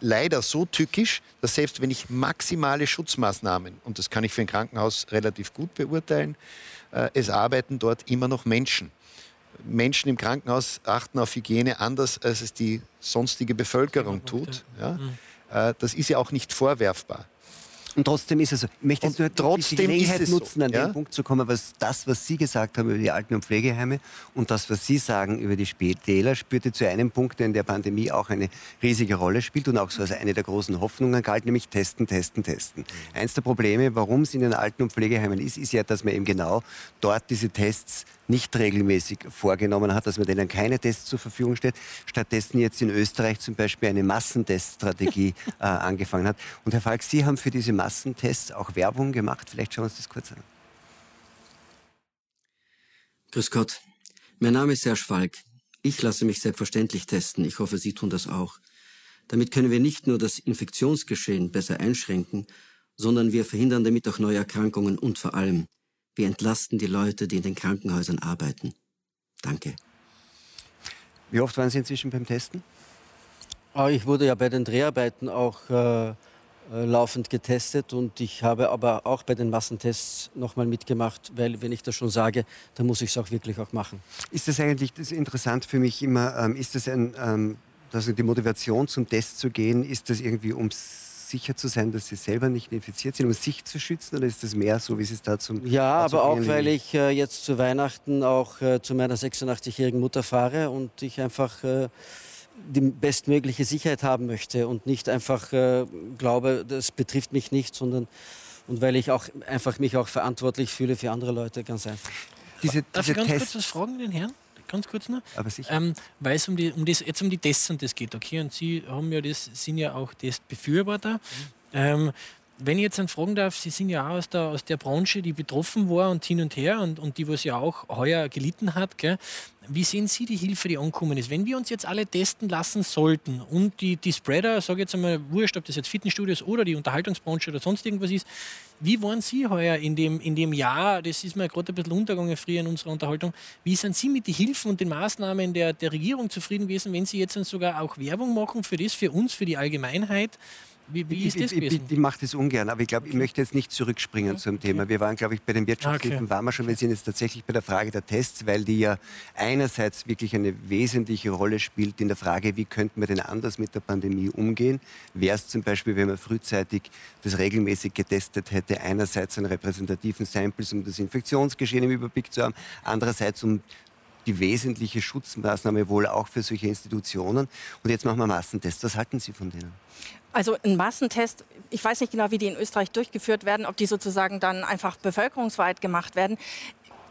leider so tückisch, dass selbst wenn ich maximale Schutzmaßnahmen, und das kann ich für ein Krankenhaus relativ gut beurteilen, äh, es arbeiten dort immer noch Menschen. Menschen im Krankenhaus achten auf Hygiene anders, als es die sonstige Bevölkerung tut. Ja? Äh, Das ist ja auch nicht vorwerfbar. Und trotzdem ist es so. Ich möchte jetzt nur trotzdem die Gelegenheit so, nutzen, an ja? den Punkt zu kommen, was das, was Sie gesagt haben über die Alten- und Pflegeheime und das, was Sie sagen über die Spitäler, spürte zu einem Punkt, der in der Pandemie auch eine riesige Rolle spielt und auch so als eine der großen Hoffnungen galt, nämlich testen, testen, testen. Eins der Probleme, warum es in den Alten- und Pflegeheimen ist, ist ja, dass man eben genau dort diese Tests nicht regelmäßig vorgenommen hat, dass man denen keine Tests zur Verfügung stellt. Stattdessen jetzt in Österreich zum Beispiel eine Massenteststrategie äh, angefangen hat. Und Herr Falk, Sie haben für diese Massentests auch Werbung gemacht. Vielleicht schauen wir uns das kurz an. Grüß Gott. Mein Name ist Serge Falk. Ich lasse mich selbstverständlich testen. Ich hoffe, Sie tun das auch. Damit können wir nicht nur das Infektionsgeschehen besser einschränken, sondern wir verhindern damit auch neue Erkrankungen und vor allem, wir entlasten die Leute, die in den Krankenhäusern arbeiten. Danke. Wie oft waren Sie inzwischen beim Testen? Ah, ich wurde ja bei den Dreharbeiten auch äh, äh, laufend getestet und ich habe aber auch bei den Massentests nochmal mitgemacht, weil wenn ich das schon sage, dann muss ich es auch wirklich auch machen. Ist das eigentlich das ist interessant für mich immer, ähm, ist das ein, ähm, also die Motivation zum Test zu gehen, ist das irgendwie ums sicher zu sein, dass sie selber nicht infiziert sind, um sich zu schützen? Oder ist das mehr so, wie Sie es da zum Ja, aber auch, weil ich äh, jetzt zu Weihnachten auch äh, zu meiner 86-jährigen Mutter fahre und ich einfach äh, die bestmögliche Sicherheit haben möchte und nicht einfach äh, glaube, das betrifft mich nicht, sondern und weil ich auch einfach mich auch verantwortlich fühle für andere Leute, ganz einfach. Diese, Darf diese ich ganz Test kurz was fragen, den Herrn? ganz kurz noch. Aber sicher. Ähm, weil es um, die, um das, jetzt um die Tests und das geht, okay? Und Sie haben ja das, sind ja auch Testbefürworter. Mhm. Ähm, wenn ich jetzt dann fragen darf, Sie sind ja auch aus der, aus der Branche, die betroffen war und hin und her und, und die, was ja auch heuer gelitten hat. Gell? Wie sehen Sie die Hilfe, die angekommen ist? Wenn wir uns jetzt alle testen lassen sollten und die, die Spreader, sage jetzt einmal, wurscht, ob das jetzt Fitnessstudios oder die Unterhaltungsbranche oder sonst irgendwas ist, wie waren Sie heuer in dem, in dem Jahr, das ist mir gerade ein bisschen untergegangen früher in unserer Unterhaltung, wie sind Sie mit den Hilfen und den Maßnahmen der, der Regierung zufrieden gewesen, wenn Sie jetzt sogar auch Werbung machen für das, für uns, für die Allgemeinheit? Wie, wie ist das ich, ich, ich mache das ungern, aber ich glaube, ich möchte jetzt nicht zurückspringen okay. zum Thema. Wir waren, glaube ich, bei den Wirtschaftshilfen okay. waren wir schon. Wir sind jetzt tatsächlich bei der Frage der Tests, weil die ja einerseits wirklich eine wesentliche Rolle spielt in der Frage, wie könnten wir denn anders mit der Pandemie umgehen. Wäre es zum Beispiel, wenn man frühzeitig das regelmäßig getestet hätte, einerseits an repräsentativen Samples, um das Infektionsgeschehen im Überblick zu haben, andererseits um die wesentliche Schutzmaßnahme wohl auch für solche Institutionen. Und jetzt machen wir Massentests. Was halten Sie von denen? Also ein Massentest, ich weiß nicht genau, wie die in Österreich durchgeführt werden, ob die sozusagen dann einfach bevölkerungsweit gemacht werden.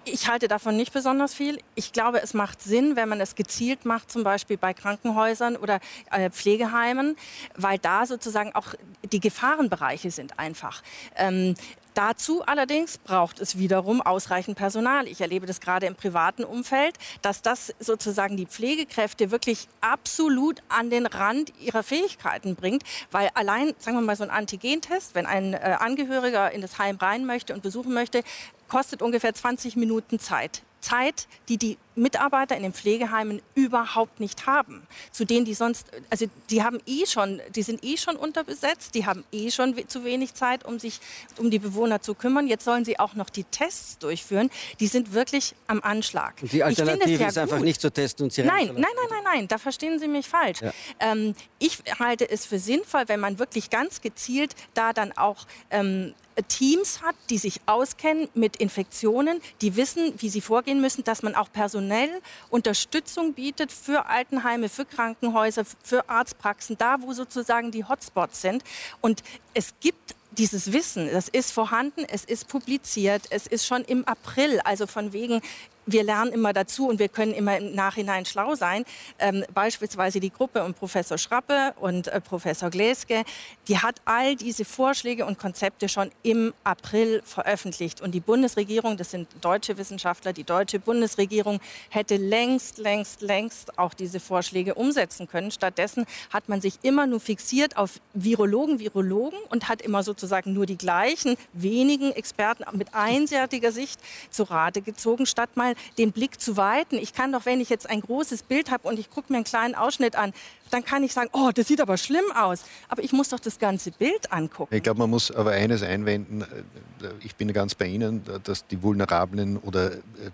Ich halte davon nicht besonders viel. Ich glaube, es macht Sinn, wenn man es gezielt macht, zum Beispiel bei Krankenhäusern oder äh, Pflegeheimen, weil da sozusagen auch die Gefahrenbereiche sind einfach. Ähm, Dazu allerdings braucht es wiederum ausreichend Personal. Ich erlebe das gerade im privaten Umfeld, dass das sozusagen die Pflegekräfte wirklich absolut an den Rand ihrer Fähigkeiten bringt, weil allein, sagen wir mal, so ein Antigentest, wenn ein äh, Angehöriger in das Heim rein möchte und besuchen möchte, kostet ungefähr 20 Minuten Zeit. Zeit, die die Mitarbeiter in den Pflegeheimen überhaupt nicht haben. Zu denen, die sonst, also die haben eh schon, die sind eh schon unterbesetzt, die haben eh schon zu wenig Zeit, um sich um die Bewohner zu kümmern. Jetzt sollen sie auch noch die Tests durchführen. Die sind wirklich am Anschlag. Und die Alternative ja ist einfach nicht zu testen und sie Nein, nein, nein, nein, nein, da verstehen Sie mich falsch. Ja. Ähm, ich halte es für sinnvoll, wenn man wirklich ganz gezielt da dann auch ähm, Teams hat, die sich auskennen mit Infektionen, die wissen, wie sie vorgehen müssen, dass man auch personell Unterstützung bietet für Altenheime, für Krankenhäuser, für Arztpraxen, da wo sozusagen die Hotspots sind. Und es gibt dieses Wissen, das ist vorhanden, es ist publiziert, es ist schon im April, also von wegen, wir lernen immer dazu und wir können immer im Nachhinein schlau sein. Ähm, beispielsweise die Gruppe um Professor Schrappe und äh, Professor Gläske, die hat all diese Vorschläge und Konzepte schon im April veröffentlicht. Und die Bundesregierung, das sind deutsche Wissenschaftler, die deutsche Bundesregierung hätte längst, längst, längst auch diese Vorschläge umsetzen können. Stattdessen hat man sich immer nur fixiert auf Virologen, Virologen und hat immer sozusagen nur die gleichen wenigen Experten mit einseitiger Sicht zu Rate gezogen, statt mal den Blick zu weiten. Ich kann doch, wenn ich jetzt ein großes Bild habe und ich gucke mir einen kleinen Ausschnitt an, dann kann ich sagen, oh, das sieht aber schlimm aus. Aber ich muss doch das ganze Bild angucken. Ich glaube, man muss aber eines einwenden. Ich bin ganz bei Ihnen, dass die Vulnerablen oder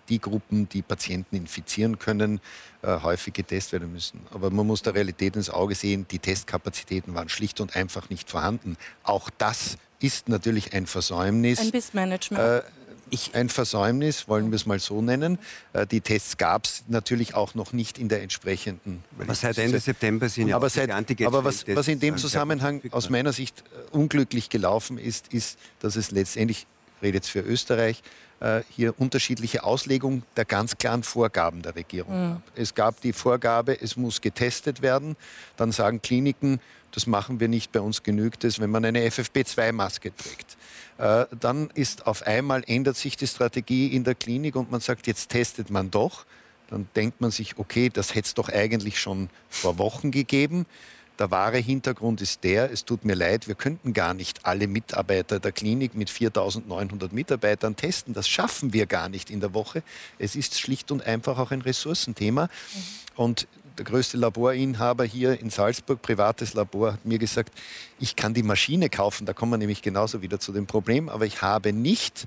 die Gruppen, die Patienten infizieren können, äh, häufig getestet werden müssen. Aber man muss der Realität ins Auge sehen, die Testkapazitäten waren schlicht und einfach nicht vorhanden. Auch das ist natürlich ein Versäumnis. Ein Missmanagement. Äh, ich, ein Versäumnis, wollen wir es mal so nennen. Äh, die Tests gab es natürlich auch noch nicht in der entsprechenden. Aber seit Ende September sind ja aber, seit, aber was, was in dem Zusammenhang aus meiner Sicht unglücklich gelaufen ist, ist, dass es letztendlich, ich rede jetzt für Österreich, äh, hier unterschiedliche Auslegung der ganz klaren Vorgaben der Regierung mhm. gab. Es gab die Vorgabe, es muss getestet werden. Dann sagen Kliniken, das machen wir nicht, bei uns genügt es, wenn man eine FFP2-Maske trägt. Äh, dann ist auf einmal ändert sich die Strategie in der Klinik und man sagt, jetzt testet man doch. Dann denkt man sich, okay, das hätte es doch eigentlich schon vor Wochen gegeben. Der wahre Hintergrund ist der, es tut mir leid, wir könnten gar nicht alle Mitarbeiter der Klinik mit 4.900 Mitarbeitern testen. Das schaffen wir gar nicht in der Woche. Es ist schlicht und einfach auch ein Ressourcenthema. Und der größte Laborinhaber hier in Salzburg, privates Labor, hat mir gesagt, ich kann die Maschine kaufen, da kommen wir nämlich genauso wieder zu dem Problem, aber ich habe nicht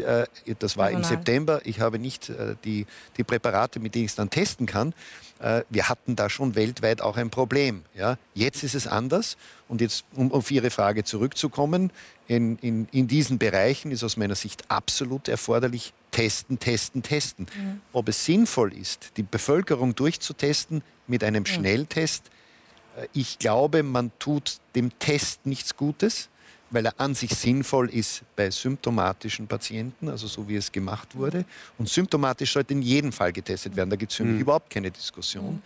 äh, das war im September, ich habe nicht äh, die, die Präparate, mit denen ich es dann testen kann. Äh, wir hatten da schon weltweit auch ein Problem. Ja? Jetzt ist es anders. Und jetzt, um auf Ihre Frage zurückzukommen, in, in, in diesen Bereichen ist aus meiner Sicht absolut erforderlich, testen, testen, testen. Mhm. Ob es sinnvoll ist, die Bevölkerung durchzutesten mit einem mhm. Schnelltest, ich glaube, man tut dem Test nichts Gutes weil er an sich sinnvoll ist bei symptomatischen Patienten, also so wie es gemacht wurde. Und symptomatisch sollte in jedem Fall getestet werden. Da gibt es für mich mhm. überhaupt keine Diskussion.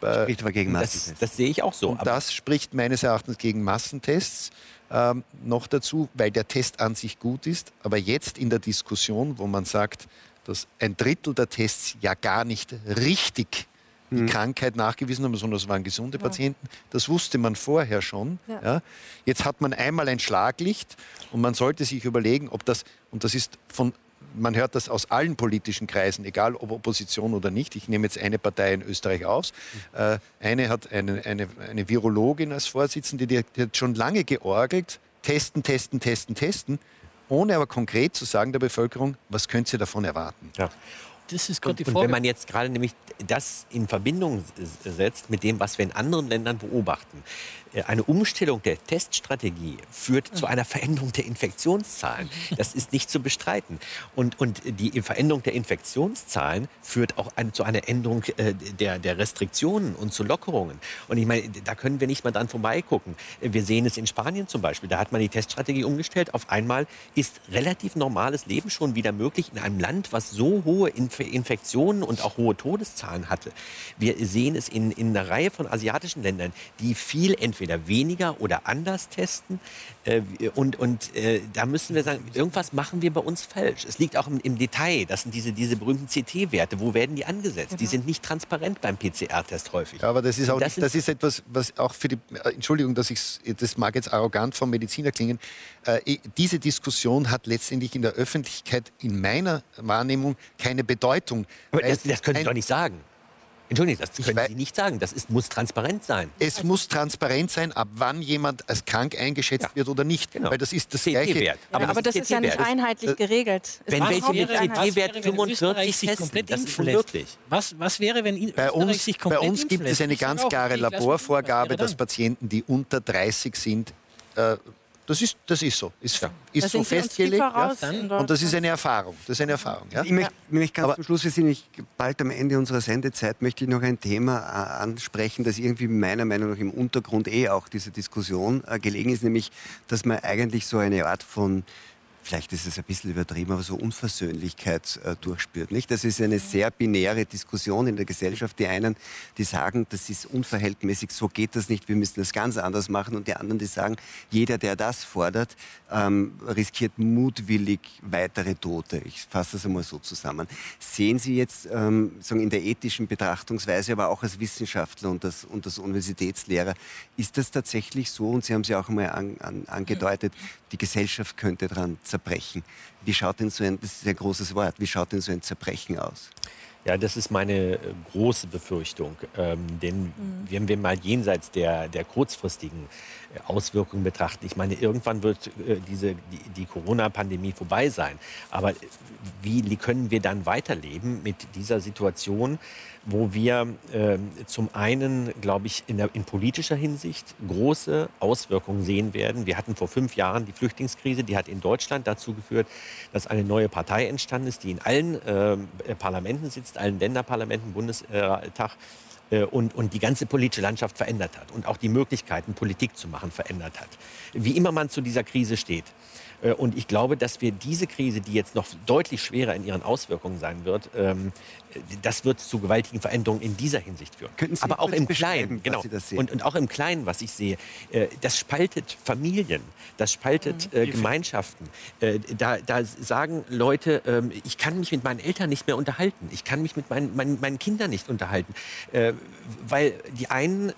Das spricht aber gegen Massentests. Das, das sehe ich auch so. Und das spricht meines Erachtens gegen Massentests. Ähm, noch dazu, weil der Test an sich gut ist, aber jetzt in der Diskussion, wo man sagt, dass ein Drittel der Tests ja gar nicht richtig die mhm. Krankheit nachgewiesen haben, sondern es waren gesunde ja. Patienten. Das wusste man vorher schon. Ja. Ja. Jetzt hat man einmal ein Schlaglicht und man sollte sich überlegen, ob das, und das ist von man hört das aus allen politischen Kreisen, egal ob Opposition oder nicht. Ich nehme jetzt eine Partei in Österreich aus. Mhm. Äh, eine hat eine, eine, eine Virologin als Vorsitzende, die, die hat schon lange georgelt, testen, testen, testen, testen, ohne aber konkret zu sagen der Bevölkerung, was könnt ihr davon erwarten. Ja. Das ist und, die Frage. Und wenn man jetzt gerade nämlich das in Verbindung setzt mit dem, was wir in anderen Ländern beobachten, äh, eine Umstellung der Teststrategie führt zu einer Veränderung der Infektionszahlen. Das ist nicht zu bestreiten. Und, und die Veränderung der Infektionszahlen führt auch ein, zu einer Änderung äh, der, der Restriktionen und zu Lockerungen. Und ich meine, da können wir nicht mal dran vorbeigucken. Wir sehen es in Spanien zum Beispiel. Da hat man die Teststrategie umgestellt. Auf einmal ist relativ normales Leben schon wieder möglich in einem Land, was so hohe Inf Infektionen und auch hohe Todeszahlen hatte. Wir sehen es in, in einer Reihe von asiatischen Ländern, die viel entweder entweder weniger oder anders testen. Äh, und und äh, da müssen wir sagen, irgendwas machen wir bei uns falsch. Es liegt auch im, im Detail. Das sind diese, diese berühmten CT-Werte. Wo werden die angesetzt? Genau. Die sind nicht transparent beim PCR-Test häufig. Ja, aber das ist auch das, nicht, das ist etwas, was auch für die, äh, Entschuldigung, dass ich das mag jetzt arrogant vom Mediziner klingen, äh, diese Diskussion hat letztendlich in der Öffentlichkeit in meiner Wahrnehmung keine Bedeutung. Aber das, das können Sie doch nicht sagen. Entschuldigung, das können Sie nicht sagen. Das ist, muss transparent sein. Es also, muss transparent sein, ab wann jemand als krank eingeschätzt ja. wird oder nicht. Genau. Weil das ist das Gleiche. Ja, aber, aber das, ist ja nicht einheitlich das, geregelt. Wenn welche mit CT-Wert 45 sich komplett das ist unmöglich. Was, was wäre, wenn in bei uns, sich komplett Bei uns gibt es eine ganz klare Laborvorgabe, dass Patienten, die unter 30 sind, äh, das ist, das ist so. Ist, ja. ist so festgelegt. Ja. Und das ist eine Erfahrung. Das ist eine Erfahrung. Ja? Ich möchte, möchte ganz Aber zum Schluss, wir sind nicht bald am Ende unserer Sendezeit, möchte ich noch ein Thema äh, ansprechen, das irgendwie meiner Meinung nach im Untergrund eh auch dieser Diskussion äh, gelegen ist, nämlich, dass man eigentlich so eine Art von vielleicht ist es ein bisschen übertrieben, aber so Unversöhnlichkeit äh, durchspürt. Nicht? Das ist eine sehr binäre Diskussion in der Gesellschaft. Die einen, die sagen, das ist unverhältnismäßig, so geht das nicht, wir müssen das ganz anders machen. Und die anderen, die sagen, jeder, der das fordert, ähm, riskiert mutwillig weitere Tote. Ich fasse das einmal so zusammen. Sehen Sie jetzt ähm, sagen in der ethischen Betrachtungsweise, aber auch als Wissenschaftler und als, und als Universitätslehrer, ist das tatsächlich so? Und Sie haben es ja auch einmal an, an, angedeutet, die Gesellschaft könnte daran zerbrechen. Wie schaut denn so ein, das ist ein großes Wort, wie schaut denn so ein Zerbrechen aus? Ja, das ist meine äh, große Befürchtung. Ähm, denn mhm. wenn wir mal jenseits der, der kurzfristigen äh, Auswirkungen betrachten, ich meine, irgendwann wird äh, diese, die, die Corona-Pandemie vorbei sein. Aber wie können wir dann weiterleben mit dieser Situation? wo wir äh, zum einen, glaube ich, in, der, in, politischer Hinsicht große Auswirkungen sehen werden. Wir hatten vor fünf Jahren die Flüchtlingskrise, die hat in Deutschland dazu geführt, dass eine neue Partei entstanden ist, die in allen äh, Parlamenten sitzt, allen Länderparlamenten, Bundestag. Äh, und, und die ganze politische Landschaft verändert hat und auch die Möglichkeiten, Politik zu machen, verändert hat. Wie immer man zu dieser Krise steht. Äh, und ich glaube, dass wir diese Krise, die jetzt noch deutlich schwerer in ihren Auswirkungen sein wird, ähm, das wird zu gewaltigen Veränderungen in dieser Hinsicht führen. Könnten Sie Aber auch im Kleinen, was genau. Sie da sehen? Und, und auch im Kleinen, was ich sehe, äh, das spaltet Familien, das spaltet Mhm. äh, Gemeinschaften. Da, da sagen Leute, ähm, ich kann mich mit meinen Eltern nicht mehr unterhalten, ich kann mich mit meinen, meinen, meinen Kindern nicht unterhalten, weil die einen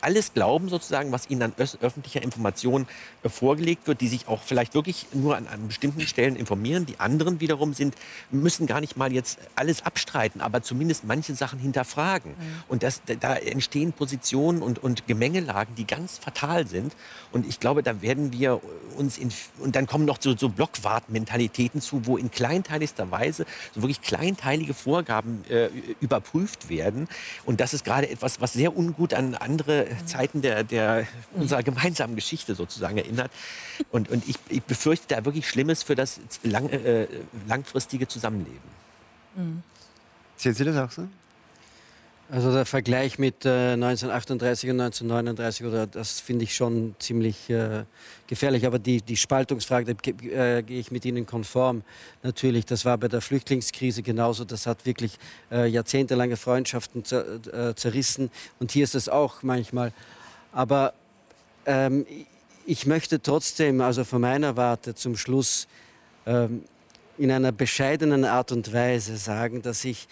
alles glauben sozusagen, was ihnen an öffentlicher Information vorgelegt wird, die sich auch vielleicht wirklich nur an, an bestimmten Stellen informieren. Die anderen wiederum sind, müssen gar nicht mal jetzt alles abstreiten, aber zumindest manche Sachen hinterfragen. Und das, da- da entstehen Positionen und, und Gemengelagen, die ganz fatal sind. Und ich glaube, da werden wir uns in, und dann kommen noch so, so Blockwart-Mentalitäten zu, wo in kleinteiligster Weise so wirklich kleinteilige Vorgaben äh, überprüft werden. Und das ist gerade etwas, was sehr ungut an andere Zeiten der, der unserer gemeinsamen Geschichte sozusagen erinnert. Und, und ich, ich befürchte da wirklich Schlimmes für das lang, äh, langfristige Zusammenleben. Sehen Sie das auch so? Also der Vergleich mit äh, 1938 und 1939, oder, das finde ich schon ziemlich äh, gefährlich. Aber die, die Spaltungsfrage, da äh, gehe ich mit Ihnen konform. Natürlich, das war bei der Flüchtlingskrise genauso. Das hat wirklich äh, jahrzehntelange Freundschaften zer, äh, zerrissen. Und hier ist es auch manchmal. Aber ähm, ich möchte trotzdem, also von meiner Warte zum Schluss, ähm, in einer bescheidenen Art und Weise sagen, dass ich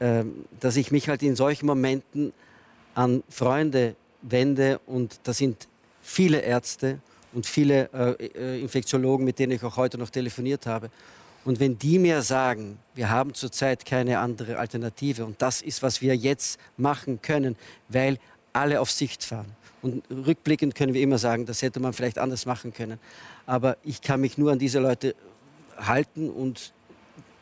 ähm, dass ich mich halt in solchen Momenten an Freunde wende und da sind viele Ärzte und viele äh, äh, Infektiologen, mit denen ich auch heute noch telefoniert habe. Und wenn die mir sagen, wir haben zurzeit keine andere Alternative und das ist, was wir jetzt machen können, weil alle auf Sicht fahren. Und rückblickend können wir immer sagen, das hätte man vielleicht anders machen können. Aber ich kann mich nur an diese Leute halten und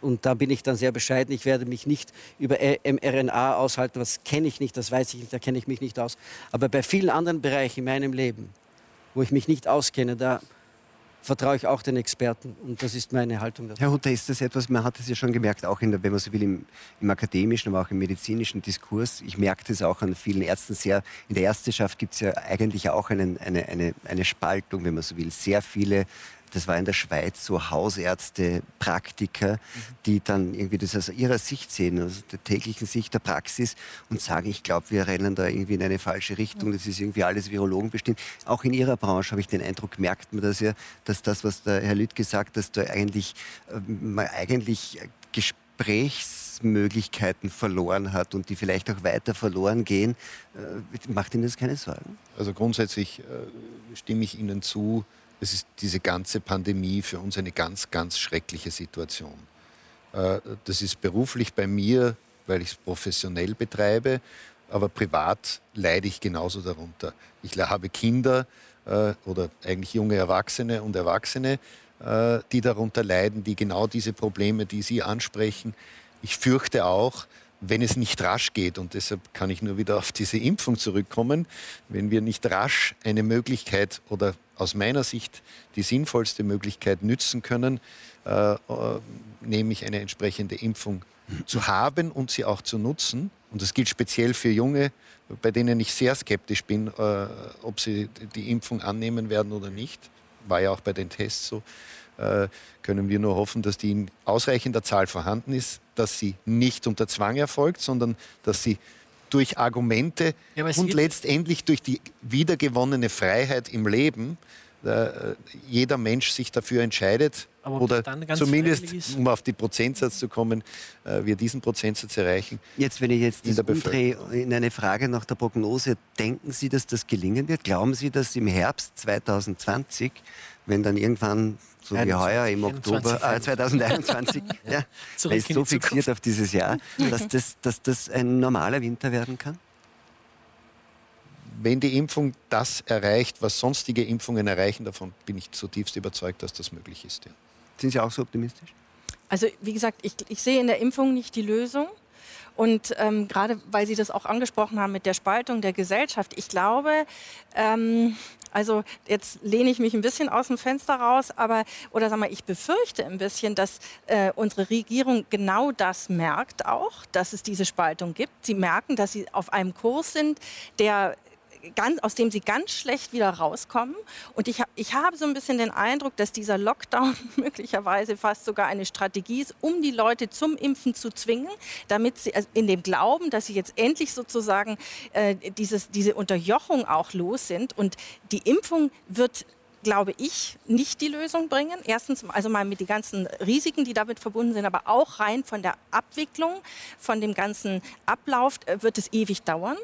und da bin ich dann sehr bescheiden. Ich werde mich nicht über mRNA aushalten, das kenne ich nicht, das weiß ich nicht, da kenne ich mich nicht aus. Aber bei vielen anderen Bereichen in meinem Leben, wo ich mich nicht auskenne, da vertraue ich auch den Experten. Und das ist meine Haltung dazu. Herr Hutter, ist das etwas, man hat es ja schon gemerkt, auch in der, wenn man so will, im, im akademischen, aber auch im medizinischen Diskurs. Ich merke das auch an vielen Ärzten sehr. In der Ärzteschaft gibt es ja eigentlich auch einen, eine, eine, eine Spaltung, wenn man so will. Sehr viele das war in der Schweiz so Hausärzte, Praktiker, die dann irgendwie das aus ihrer Sicht sehen, aus der täglichen Sicht der Praxis und sagen, ich glaube, wir rennen da irgendwie in eine falsche Richtung, das ist irgendwie alles Virologen bestimmt. Auch in Ihrer Branche habe ich den Eindruck, merkt man das ja, dass das, was der Herr Lüth gesagt hat, dass da eigentlich, äh, man eigentlich Gesprächsmöglichkeiten verloren hat und die vielleicht auch weiter verloren gehen. Äh, Macht Ihnen das keine Sorgen? Also grundsätzlich äh, stimme ich Ihnen zu, es ist diese ganze Pandemie für uns eine ganz, ganz schreckliche Situation. Äh, das ist beruflich bei mir, weil ich es professionell betreibe, aber privat leide ich genauso darunter. Ich habe Kinder äh, oder eigentlich junge Erwachsene und Erwachsene, äh, die darunter leiden, die genau diese Probleme, die Sie ansprechen. Ich fürchte auch, wenn es nicht rasch geht, und deshalb kann ich nur wieder auf diese Impfung zurückkommen, wenn wir nicht rasch eine Möglichkeit oder aus meiner Sicht die sinnvollste Möglichkeit nützen können, äh, äh, nämlich eine entsprechende Impfung zu haben und sie auch zu nutzen. Und das gilt speziell für Junge, bei denen ich sehr skeptisch bin, äh, ob sie die Impfung annehmen werden oder nicht. War ja auch bei den Tests so. Äh, können wir nur hoffen, dass die in ausreichender Zahl vorhanden ist, dass sie nicht unter Zwang erfolgt, sondern dass sie durch Argumente Ja, und letztendlich durch die wiedergewonnene Freiheit im Leben äh, jeder Mensch sich dafür entscheidet Aber oder dann ganz zumindest, um auf den Prozentsatz zu kommen, äh, wir diesen Prozentsatz erreichen. Jetzt, wenn ich jetzt In umdrehe in eine Frage nach der Prognose, denken Sie, dass das gelingen wird? Glauben Sie, dass im Herbst 2020, wenn dann irgendwann, so wie 21, heuer im Oktober, äh, 2021, ja, man ist so Zukunft. fixiert auf dieses Jahr, dass das, dass das ein normaler Winter werden kann? Wenn die Impfung das erreicht, was sonstige Impfungen erreichen, davon bin ich zutiefst überzeugt, dass das möglich ist. Ja. Sind Sie auch so optimistisch? Also wie gesagt, ich, ich sehe in der Impfung nicht die Lösung. Und ähm, gerade weil Sie das auch angesprochen haben mit der Spaltung der Gesellschaft, ich glaube, ähm, also jetzt lehne ich mich ein bisschen aus dem Fenster raus, aber oder sag mal, ich befürchte ein bisschen, dass äh, unsere Regierung genau das merkt auch, dass es diese Spaltung gibt. Sie merken, dass sie auf einem Kurs sind, der ganz, aus dem sie ganz schlecht wieder rauskommen. Und ich, ich habe so ein bisschen den Eindruck, dass dieser Lockdown möglicherweise fast sogar eine Strategie ist, um die Leute zum Impfen zu zwingen, damit sie also in dem Glauben, dass sie jetzt endlich sozusagen äh, dieses, diese Unterjochung auch los sind. Und die Impfung wird glaube ich, nicht die Lösung bringen. Erstens, also mal mit den ganzen Risiken, die damit verbunden sind, aber auch rein von der Abwicklung, von dem ganzen Ablauf äh, wird es ewig dauern.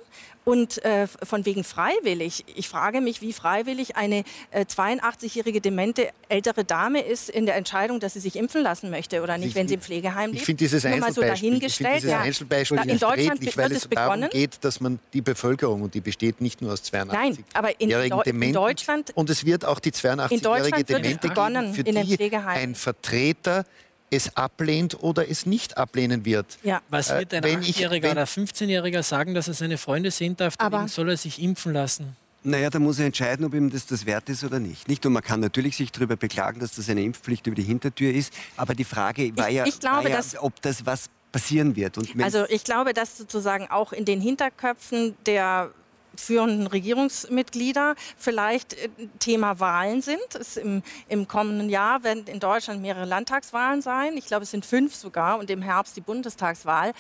Und äh, von wegen freiwillig. Ich frage mich, wie freiwillig eine äh, 82-jährige demente ältere Dame ist in der Entscheidung, dass sie sich impfen lassen möchte oder nicht, ich, wenn sie im Pflegeheim lebt. Ich finde dieses Einzelbeispiel, so dahingestellt, dieses ja. Einzelbeispiel in Deutschland wird weil es begonnen. darum geht, dass man die Bevölkerung, und die besteht nicht nur aus 82 Nein, aber in, jährigen Deu Dementen, in Deutschland und es wird auch die in 82-jährige Deutschland wird es Demente begonnen geben, für in die ein Vertreter es ablehnt oder es nicht ablehnen wird. Ja. Was Äh, wird ein wenn ich- 8-Jähriger wenn- oder 15-Jähriger sagen, dass er seine Freunde sehen darf, deswegen soll er sich impfen lassen? Naja, da muss er entscheiden, ob ihm das das wert ist oder nicht. Nicht? Und man kann natürlich sich darüber beklagen, dass das eine Impfpflicht über die Hintertür ist. Aber die Frage war Ich- ja, ich glaube, war ja dass- ob das was passieren wird. Also ich glaube, dass sozusagen auch in den Hinterköpfen der führenden Regierungsmitglieder vielleicht äh, Thema Wahlen sind. Es im, Im kommenden Jahr werden in Deutschland mehrere Landtagswahlen sein. Ich glaube, es sind fünf sogar und im Herbst die Bundestagswahl.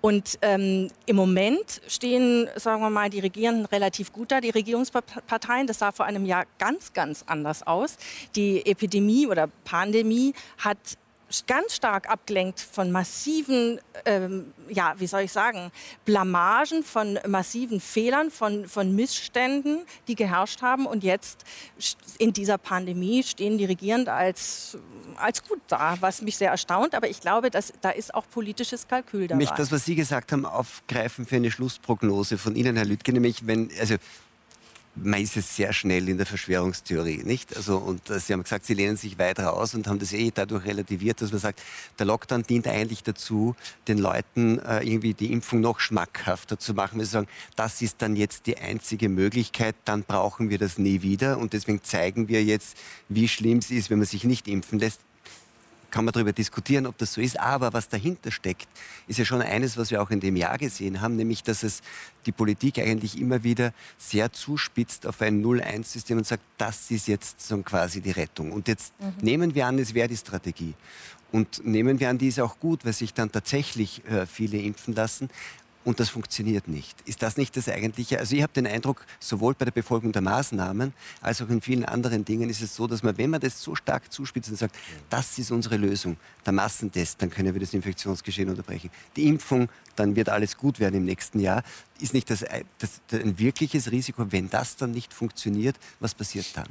Und ähm, im Moment stehen, sagen wir mal, die Regierenden relativ gut da, die Regierungsparteien. Das sah vor einem Jahr ganz, ganz anders aus. Die Epidemie oder Pandemie hat ganz stark abgelenkt von massiven, ähm, ja, wie soll ich sagen, Blamagen, von massiven Fehlern, von, von Missständen, die geherrscht haben. Und jetzt in dieser Pandemie stehen die Regierenden als, als gut da, was mich sehr erstaunt. Aber ich glaube, dass, da ist auch politisches Kalkül dabei. mich das, was Sie gesagt haben, aufgreifen für eine Schlussprognose von Ihnen, Herr Lüttke, nämlich wenn, also man ist es sehr schnell in der Verschwörungstheorie, nicht? Also, und äh, Sie haben gesagt, Sie lehnen sich weit raus und haben das eh dadurch relativiert, dass man sagt, der Lockdown dient eigentlich dazu, den Leuten äh, irgendwie die Impfung noch schmackhafter zu machen. Wir sagen, das ist dann jetzt die einzige Möglichkeit, dann brauchen wir das nie wieder und deswegen zeigen wir jetzt, wie schlimm es ist, wenn man sich nicht impfen lässt kann man darüber diskutieren, ob das so ist. Aber was dahinter steckt, ist ja schon eines, was wir auch in dem Jahr gesehen haben, nämlich, dass es die Politik eigentlich immer wieder sehr zuspitzt auf ein 0-1-System und sagt, das ist jetzt so quasi die Rettung. Und jetzt nehmen wir an, es wäre die Strategie. Und nehmen wir an, die ist auch gut, weil sich dann tatsächlich äh, viele impfen lassen. Und das funktioniert nicht. Ist das nicht das Eigentliche? Also ich habe den Eindruck, sowohl bei der Befolgung der Maßnahmen als auch in vielen anderen Dingen ist es so, dass man, wenn man das so stark zuspitzt und sagt, das ist unsere Lösung, der Massentest, dann können wir das Infektionsgeschehen unterbrechen. Die Impfung, dann wird alles gut werden im nächsten Jahr. Ist nicht das, das ein wirkliches Risiko, wenn das dann nicht funktioniert, was passiert dann?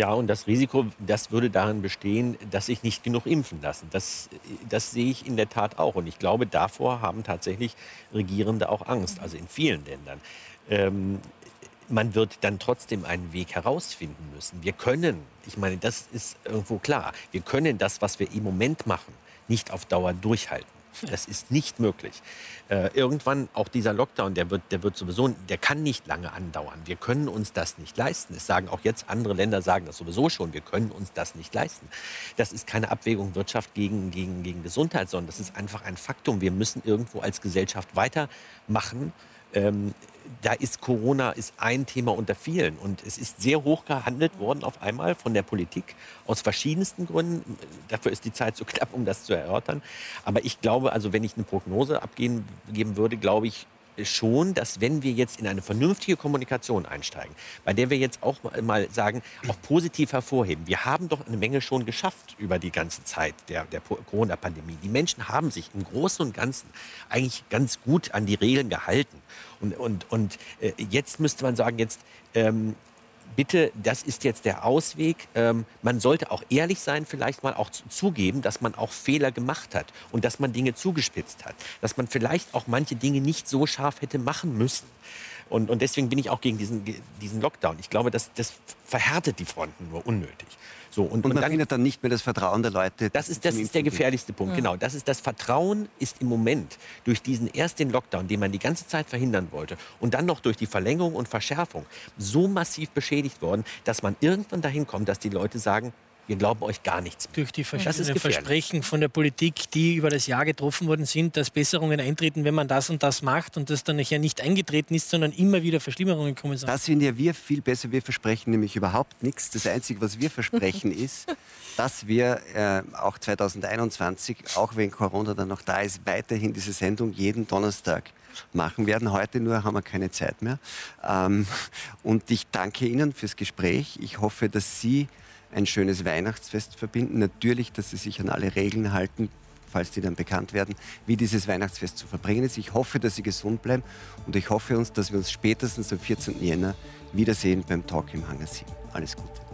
Ja, und das Risiko, das würde darin bestehen, dass sich nicht genug impfen lassen. Das, das sehe ich in der Tat auch. Und ich glaube, davor haben tatsächlich Regierende auch Angst, also in vielen Ländern. Ähm, man wird dann trotzdem einen Weg herausfinden müssen. Wir können, ich meine, das ist irgendwo klar, wir können das, was wir im Moment machen, nicht auf Dauer durchhalten. Das ist nicht möglich. Äh, irgendwann, auch dieser Lockdown, der wird, der wird sowieso, der kann nicht lange andauern. Wir können uns das nicht leisten. Es sagen auch jetzt andere Länder, sagen das sowieso schon, wir können uns das nicht leisten. Das ist keine Abwägung Wirtschaft gegen, gegen, gegen Gesundheit, sondern das ist einfach ein Faktum. Wir müssen irgendwo als Gesellschaft weitermachen. Ähm, da ist Corona ist ein Thema unter vielen und es ist sehr hoch gehandelt worden auf einmal von der Politik aus verschiedensten Gründen. Dafür ist die Zeit zu knapp, um das zu erörtern. Aber ich glaube, also wenn ich eine Prognose abgeben geben würde, glaube ich schon, dass wenn wir jetzt in eine vernünftige Kommunikation einsteigen, bei der wir jetzt auch mal- sagen, auch positiv hervorheben, wir haben doch eine Menge schon geschafft über die ganze Zeit der, der Corona-Pandemie. Die Menschen haben sich im Großen und Ganzen eigentlich ganz gut an die Regeln gehalten. Und, und, und äh, jetzt müsste man sagen, jetzt ähm, bitte, das ist jetzt der Ausweg. Ähm, man sollte auch ehrlich sein, vielleicht mal auch zu- zugeben, dass man auch Fehler gemacht hat und dass man Dinge zugespitzt hat. Dass man vielleicht auch manche Dinge nicht so scharf hätte machen müssen. Und, und deswegen bin ich auch gegen diesen, diesen Lockdown. Ich glaube, das, das verhärtet die Fronten nur unnötig. So, und, Und und man dann, findet dann nicht mehr das Vertrauen der Leute. das ist, das ist der gefährlichste Punkt. Genau, das ist das Vertrauen ist im Moment durch diesen erst den Lockdown, den man die ganze Zeit verhindern wollte, und dann noch durch die Verlängerung und Verschärfung so massiv beschädigt worden, dass man irgendwann dahin kommt, dass die Leute sagen, Wir glauben euch gar nichts. Durch die Das ist verschiedenen. Versprechen von der Politik, die über das Jahr getroffen worden sind, dass Besserungen eintreten, wenn man das und das macht und das dann nachher nicht eingetreten ist, sondern immer wieder Verschlimmerungen kommen sind. Das sind ja wir viel besser. Wir versprechen nämlich überhaupt nichts. Das Einzige, was wir versprechen, ist, dass wir äh, auch 2021, auch wenn Corona dann noch da ist, weiterhin diese Sendung jeden Donnerstag machen werden. Heute nur haben wir keine Zeit mehr. Ähm, und ich danke Ihnen fürs Gespräch. Ich hoffe, dass Sie ein schönes Weihnachtsfest verbinden. Natürlich, dass Sie sich an alle Regeln halten, falls die dann bekannt werden, wie dieses Weihnachtsfest zu verbringen ist. Ich hoffe, dass Sie gesund bleiben und ich hoffe uns, dass wir uns spätestens am 14. Jänner wiedersehen beim Talk im Hangar 7. Alles Gute.